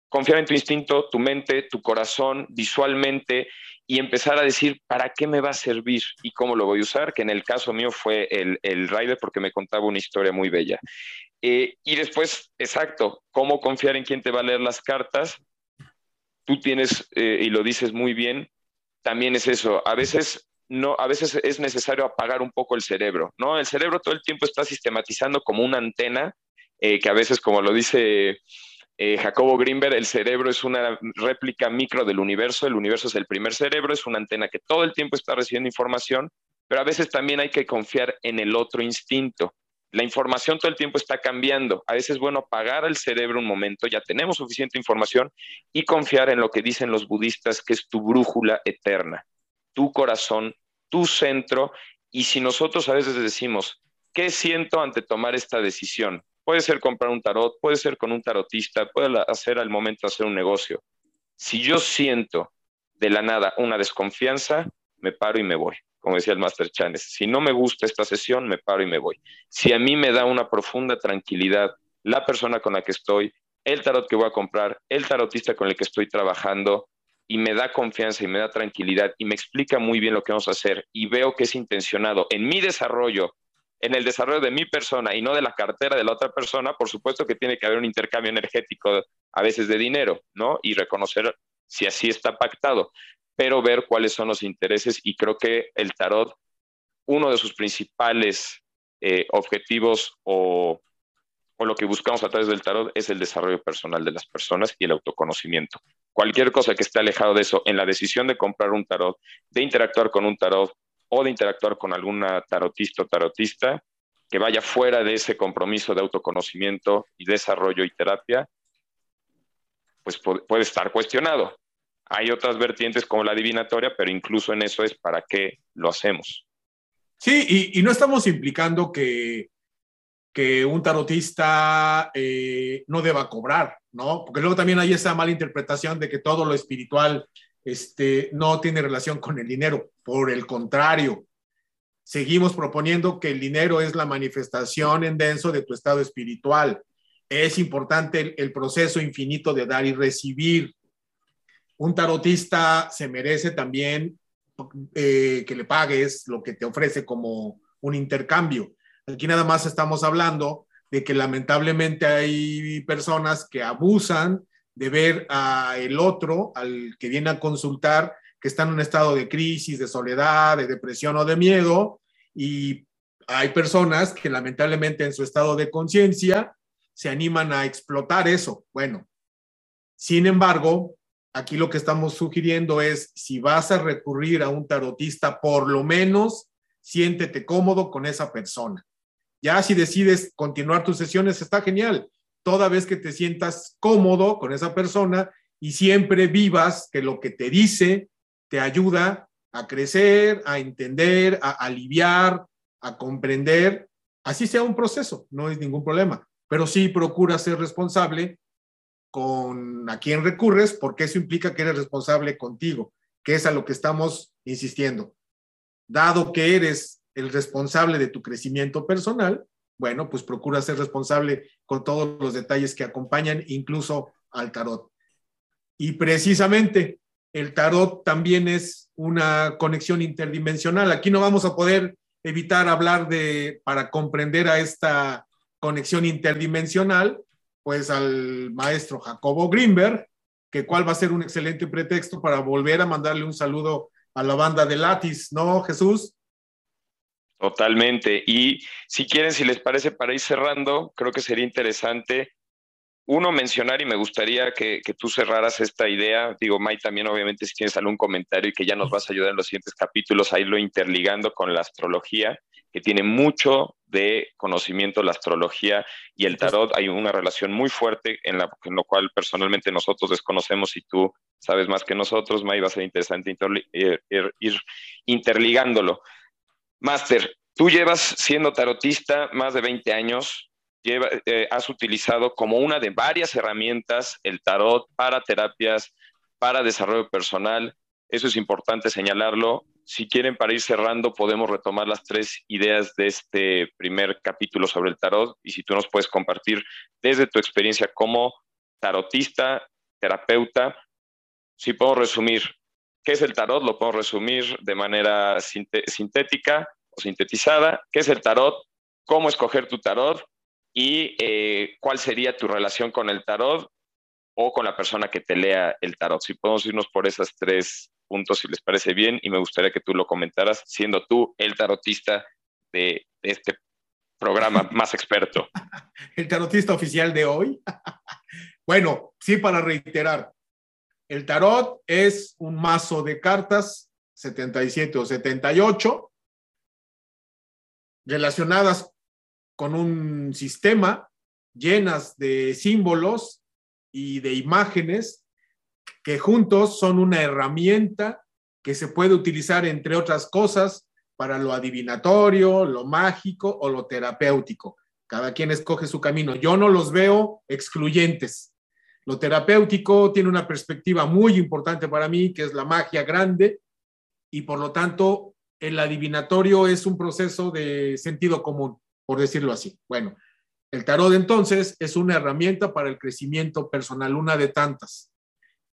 confiar en tu instinto, tu mente, tu corazón, visualmente y empezar a decir, ¿para qué me va a servir y cómo lo voy a usar? Que en el caso mío fue el, el rider porque me contaba una historia muy bella. Eh, y después, exacto, ¿cómo confiar en quién te va a leer las cartas? Tú tienes, eh, y lo dices muy bien, también es eso. A veces no, a veces es necesario apagar un poco el cerebro, ¿no? El cerebro todo el tiempo está sistematizando como una antena, eh, que a veces, como lo dice eh, Jacobo Greenberg, el cerebro es una réplica micro del universo, el universo es el primer cerebro, es una antena que todo el tiempo está recibiendo información, pero a veces también hay que confiar en el otro instinto. La información todo el tiempo está cambiando. A veces es bueno apagar el cerebro un momento, ya tenemos suficiente información y confiar en lo que dicen los budistas, que es tu brújula eterna, tu corazón, tu centro. Y si nosotros a veces decimos, ¿qué siento ante tomar esta decisión? Puede ser comprar un tarot, puede ser con un tarotista, puede hacer al momento hacer un negocio. Si yo siento de la nada una desconfianza, me paro y me voy, como decía el Master Chanes. Si no me gusta esta sesión, me paro y me voy. Si a mí me da una profunda tranquilidad la persona con la que estoy, el tarot que voy a comprar, el tarotista con el que estoy trabajando, y me da confianza y me da tranquilidad y me explica muy bien lo que vamos a hacer y veo que es intencionado en mi desarrollo, en el desarrollo de mi persona y no de la cartera de la otra persona, por supuesto que tiene que haber un intercambio energético a veces de dinero, ¿no? Y reconocer si así está pactado, pero ver cuáles son los intereses y creo que el tarot, uno de sus principales eh, objetivos o o lo que buscamos a través del tarot es el desarrollo personal de las personas y el autoconocimiento. Cualquier cosa que esté alejado de eso en la decisión de comprar un tarot, de interactuar con un tarot o de interactuar con alguna tarotista o tarotista, que vaya fuera de ese compromiso de autoconocimiento y desarrollo y terapia, pues puede estar cuestionado. Hay otras vertientes como la adivinatoria, pero incluso en eso es para qué lo hacemos. Sí, y no estamos implicando que que un tarotista eh, no deba cobrar, ¿no? Porque luego también hay esa mala interpretación de que todo lo espiritual este, no tiene relación con el dinero. Por el contrario, seguimos proponiendo que el dinero es la manifestación en denso de tu estado espiritual. Es importante el, proceso infinito de dar y recibir. Un tarotista se merece también eh, que le pagues lo que te ofrece como un intercambio Aquí nada más estamos hablando de que lamentablemente hay personas que abusan de ver a el otro, al que viene a consultar, que está en un estado de crisis, de soledad, de depresión o de miedo, y hay personas que lamentablemente en su estado de conciencia se animan a explotar eso. Bueno, sin embargo, aquí lo que estamos sugiriendo es, si vas a recurrir a un tarotista, por lo menos siéntete cómodo con esa persona. Ya si decides continuar tus sesiones, está genial. Toda vez que te sientas cómodo con esa persona y siempre vivas que lo que te dice te ayuda a crecer, a entender, a aliviar, a comprender, así sea un proceso, no es ningún problema. Pero sí procura ser responsable con a quién recurres, porque eso implica que eres responsable contigo, que es a lo que estamos insistiendo. Dado que eres el responsable de tu crecimiento personal, bueno, pues procura ser responsable con todos los detalles que acompañan incluso al tarot. Y precisamente el tarot también es una conexión interdimensional. Aquí no vamos a poder evitar hablar de, para comprender a esta conexión interdimensional, pues al maestro Jacobo Greenberg, que cuál va a ser un excelente pretexto para volver a mandarle un saludo a la banda de Latis, ¿no, Jesús? Totalmente. Y si quieren, si les parece, para ir cerrando, creo que sería interesante, uno, mencionar y me gustaría que, tú cerraras esta idea. Digo, May, también obviamente si tienes algún comentario y que ya nos vas a ayudar en los siguientes capítulos a irlo interligando con la astrología, que tiene mucho de conocimiento la astrología y el tarot. Hay una relación muy fuerte en, la, en lo cual personalmente nosotros desconocemos y tú sabes más que nosotros, May, va a ser interesante ir, ir interligándolo. Master, tú llevas siendo tarotista más de 20 años, eh, has utilizado como una de varias herramientas el tarot para terapias, para desarrollo personal. Eso es importante señalarlo. Si quieren, para ir cerrando, podemos retomar las tres ideas de este primer capítulo sobre el tarot y si tú nos puedes compartir desde tu experiencia como tarotista, terapeuta, si puedo resumir ¿Qué es el tarot? Lo puedo resumir de manera sintética o sintetizada. ¿Qué es el tarot? ¿Cómo escoger tu tarot? Y eh, cuál sería tu relación con el tarot o con la persona que te lea el tarot. Si podemos irnos por esos tres puntos, si les parece bien, y me gustaría que tú lo comentaras, siendo tú el tarotista de este programa más experto. el tarotista oficial de hoy. bueno, sí, para reiterar, el tarot es un mazo de cartas, 77 o 78, relacionadas con un sistema llenas de símbolos y de imágenes que juntos son una herramienta que se puede utilizar, entre otras cosas, para lo adivinatorio, lo mágico o lo terapéutico. Cada quien escoge su camino. Yo no los veo excluyentes. Lo terapéutico tiene una perspectiva muy importante para mí, que es la magia grande, y por lo tanto el adivinatorio es un proceso de sentido común, por decirlo así. Bueno, el tarot entonces es una herramienta para el crecimiento personal, una de tantas,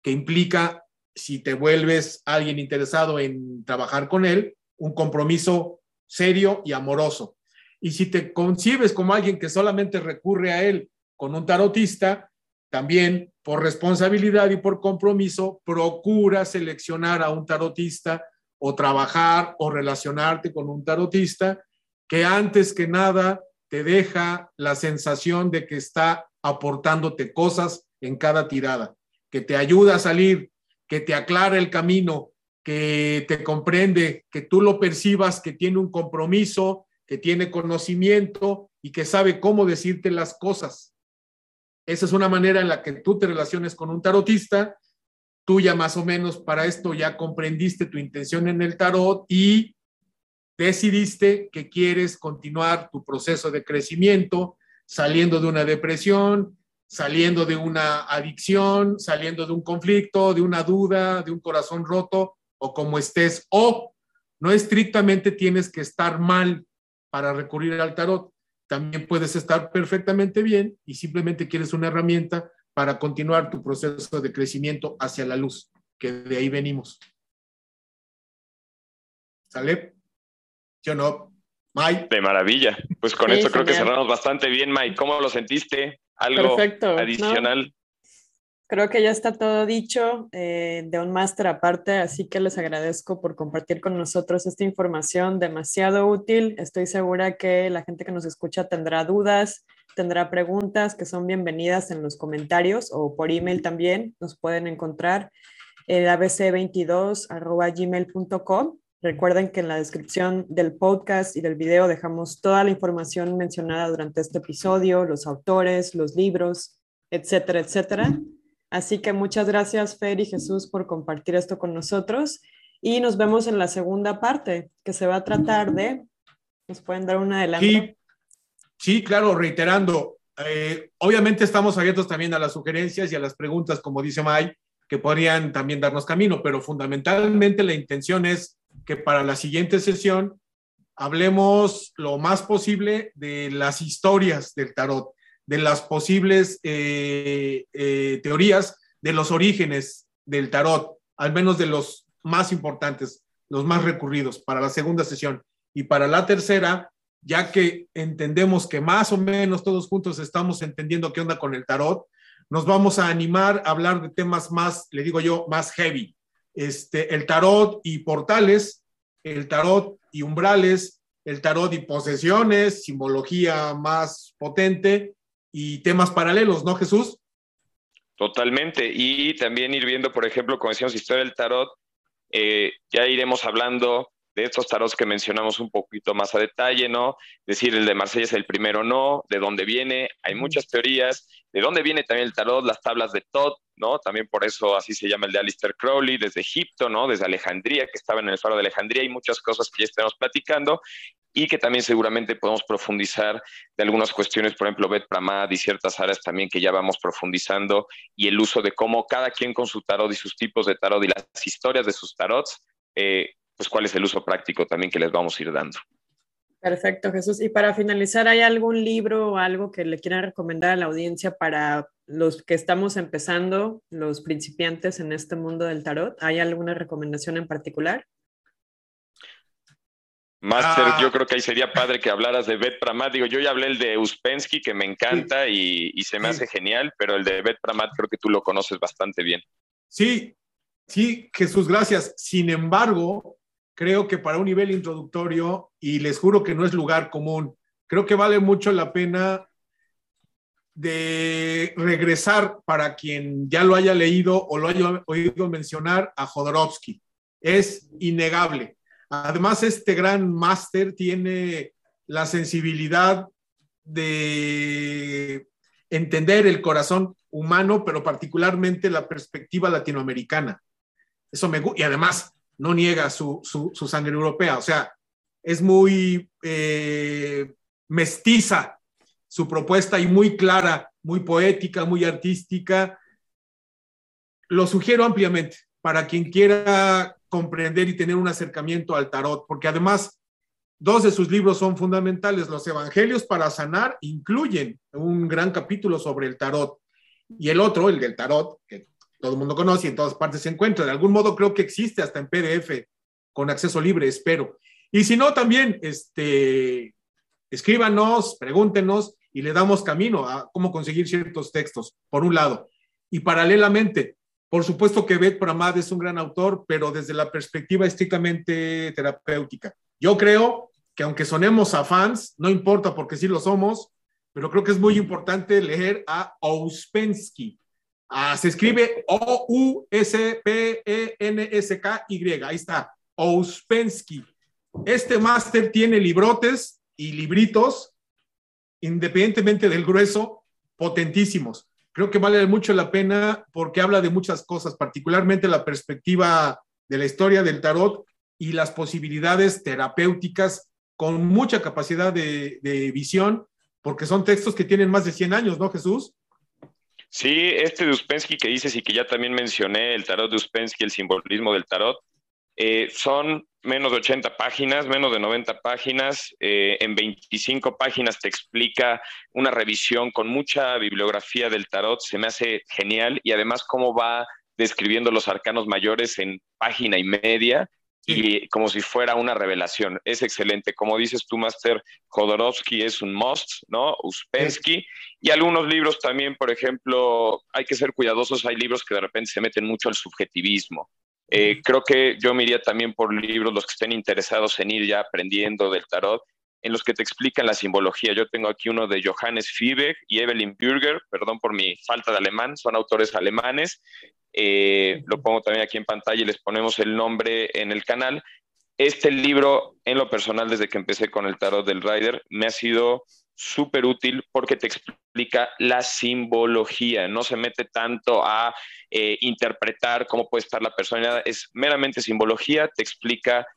que implica si te vuelves alguien interesado en trabajar con él, un compromiso serio y amoroso. Y si te concibes como alguien que solamente recurre a él con un tarotista, también por responsabilidad y por compromiso, procura seleccionar a un tarotista o trabajar o relacionarte con un tarotista que antes que nada te deja la sensación de que está aportándote cosas en cada tirada, que te ayuda a salir, que te aclara el camino, que te comprende, que tú lo percibas, que tiene un compromiso, que tiene conocimiento y que sabe cómo decirte las cosas. Esa es una manera en la que tú te relaciones con un tarotista. Tú ya más o menos para esto ya comprendiste tu intención en el tarot y decidiste que quieres continuar tu proceso de crecimiento, saliendo de una depresión, saliendo de una adicción, saliendo de un conflicto, de una duda, de un corazón roto o como estés. O no estrictamente tienes que estar mal para recurrir al tarot. También puedes estar perfectamente bien y simplemente quieres una herramienta para continuar tu proceso de crecimiento hacia la luz, que de ahí venimos. ¿Sale? ¿Sí o no? Mike. De maravilla. Pues con esto creo que cerramos bastante bien, Mike. ¿Cómo lo sentiste? ¿Algo adicional? Creo que ya está todo dicho eh, de un máster aparte, así que les agradezco por compartir con nosotros esta información demasiado útil. Estoy segura que la gente que nos escucha tendrá dudas, tendrá preguntas que son bienvenidas en los comentarios o por email también. Nos pueden encontrar en abc22.gmail.com. Recuerden que en la descripción del podcast y del video dejamos toda la información mencionada durante este episodio, los autores, los libros, etcétera, etcétera. Así que muchas gracias, Fer y Jesús, por compartir esto con nosotros. Y nos vemos en la segunda parte, que se va a tratar de... ¿Nos pueden dar un adelanto? Sí, sí claro, reiterando. Eh, obviamente estamos abiertos también a las sugerencias y a las preguntas, como dice May, que podrían también darnos camino, pero fundamentalmente la intención es que para la siguiente sesión hablemos lo más posible de las historias del tarot, de las posibles eh, eh, teorías de los orígenes del tarot, al menos de los más importantes, los más recurridos para la segunda sesión. Y para la tercera, ya que entendemos que más o menos todos juntos estamos entendiendo qué onda con el tarot, nos vamos a animar a hablar de temas más, le digo yo, más heavy. Este, el tarot y portales, el tarot y umbrales, el tarot y posesiones, simbología más potente y temas paralelos, ¿no, Jesús? Totalmente. Y también ir viendo, por ejemplo, como decíamos, historia del tarot, eh, ya iremos hablando de estos tarots que mencionamos un poquito más a detalle, ¿no? Decir, el de Marsella es el primero, no, de dónde viene, hay muchas teorías, de dónde viene también el tarot, las tablas de Todd, ¿no? También por eso así se llama el de Alistair Crowley, desde Egipto, ¿no? Desde Alejandría, que estaba en el faro de Alejandría, y muchas cosas que ya estamos platicando y que también seguramente podemos profundizar de algunas cuestiones, por ejemplo, Bet Pramad y ciertas áreas también que ya vamos profundizando y el uso de cómo cada quien con su tarot y sus tipos de tarot y las historias de sus tarots, eh, pues cuál es el uso práctico también que les vamos a ir dando. Perfecto, Jesús. Y para finalizar, ¿hay algún libro o algo que le quieran recomendar a la audiencia para los que estamos empezando, los principiantes en este mundo del tarot? ¿Hay alguna recomendación en particular? Master, ah. yo creo que ahí sería padre que hablaras de Bet Pramat. Digo, yo ya hablé el de Uspensky, que me encanta y, se me hace genial, pero el de Bet Pramat creo que tú lo conoces bastante bien. Sí, sí, Jesús, gracias. Sin embargo, creo que para un nivel introductorio, y les juro que no es lugar común, creo que vale mucho la pena de regresar para quien ya lo haya leído o lo haya oído mencionar a Jodorowsky. Es innegable. Además, este gran máster tiene la sensibilidad de entender el corazón humano, pero particularmente la perspectiva latinoamericana. Eso me y además no niega su, sangre europea, o sea, es muy eh, mestiza su propuesta y muy clara, muy poética, muy artística. Lo sugiero ampliamente para quien quiera comprender y tener un acercamiento al tarot, porque además dos de sus libros son fundamentales. Los Evangelios para sanar incluyen un gran capítulo sobre el tarot y el otro, el del tarot, que todo el mundo conoce y en todas partes se encuentra. De algún modo creo que existe hasta en PDF con acceso libre, espero. Y si no, también este, escríbanos, pregúntenos y le damos camino a cómo conseguir ciertos textos, por un lado. Y paralelamente, por supuesto que Beth Pramad es un gran autor, pero desde la perspectiva estrictamente terapéutica. Yo creo que aunque sonemos a no importa porque sí lo somos, pero creo que es muy importante leer a Ouspensky. Ah, se escribe O-U-S-P-E-N-S-K-Y. Ahí está, Ouspensky. Este máster tiene librotes y libritos, independientemente del grueso, potentísimos. Creo que vale mucho la pena porque habla de muchas cosas, particularmente la perspectiva de la historia del tarot y las posibilidades terapéuticas con mucha capacidad de, visión, porque son textos que tienen más de 100 años, ¿no, Jesús? Sí, este de Uspensky que dices y que ya también mencioné, el tarot de Uspensky, el simbolismo del tarot, eh, son menos de 80 páginas, menos de 90 páginas. Eh, en 25 páginas te explica una revisión con mucha bibliografía del tarot. Se me hace genial y además cómo va describiendo los arcanos mayores en página y media y como si fuera una revelación. Es excelente. Como dices tú, Master, Jodorowsky es un must, ¿no? Uspensky. Y algunos libros también, por ejemplo, hay que ser cuidadosos. Hay libros que de repente se meten mucho al subjetivismo. Eh, creo que yo me iría también por libros, los que estén interesados en ir ya aprendiendo del tarot, en los que te explican la simbología. Yo tengo aquí uno de Johannes Fiebeck y Evelyn Bürger, perdón por mi falta de alemán, son autores alemanes. Eh, lo pongo también aquí en pantalla y les ponemos el nombre en el canal. Este libro, en lo personal, desde que empecé con el tarot del Rider, me ha sido súper útil porque te explica la simbología, no se mete tanto a eh, interpretar cómo puede estar la persona, es meramente simbología, te explica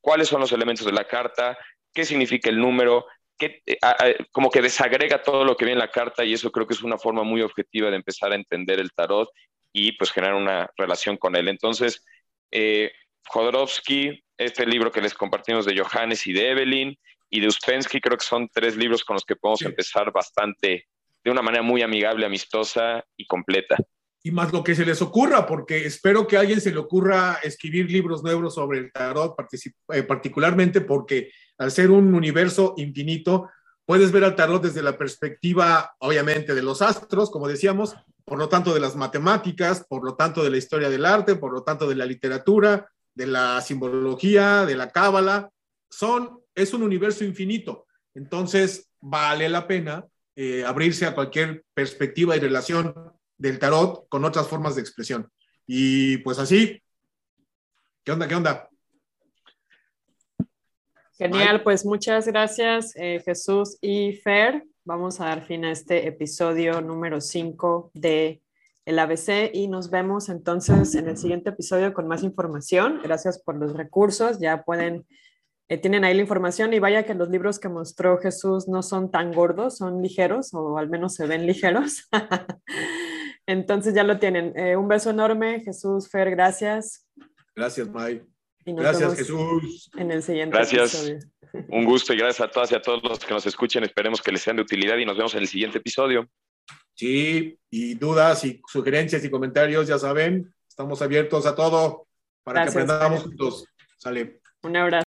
cuáles son los elementos de la carta, qué significa el número, que, eh, como que desagrega todo lo que viene en la carta y eso creo que es una forma muy objetiva de empezar a entender el tarot y pues generar una relación con él. Entonces, eh, Jodorowsky, este libro que les compartimos de Johannes y de Evelyn, y de Uspensky, creo que son tres libros con los que podemos empezar bastante, de una manera muy amigable, amistosa y completa. Y más lo que se les ocurra, porque espero que a alguien se le ocurra escribir libros nuevos sobre el tarot, eh, particularmente porque al ser un universo infinito, puedes ver al tarot desde la perspectiva, obviamente, de los astros, como decíamos, por lo tanto de las matemáticas, por lo tanto de la historia del arte, por lo tanto de la literatura, de la simbología, de la cábala. Son es un universo infinito. Entonces, vale la pena eh, abrirse a cualquier perspectiva y relación del tarot con otras formas de expresión. Y pues así, ¿qué onda? ¿Qué onda? Genial, pues muchas gracias eh, Jesús y Fer. Vamos a dar fin a este episodio número 5 de el ABC y nos vemos entonces en el siguiente episodio con más información. Gracias por los recursos. Ya pueden eh, tienen ahí la información y vaya que los libros que mostró Jesús no son tan gordos, son ligeros o al menos se ven ligeros. Entonces ya lo tienen. Eh, un beso enorme, Jesús, Fer, gracias. Gracias, May. Gracias, Jesús. En el siguiente gracias. Un gusto y gracias a todas y a todos los que nos escuchen. Esperemos que les sean de utilidad y nos vemos en el siguiente episodio. Sí, y dudas y sugerencias y comentarios, ya saben, estamos abiertos a todo para que aprendamos juntos. Sale. Un abrazo.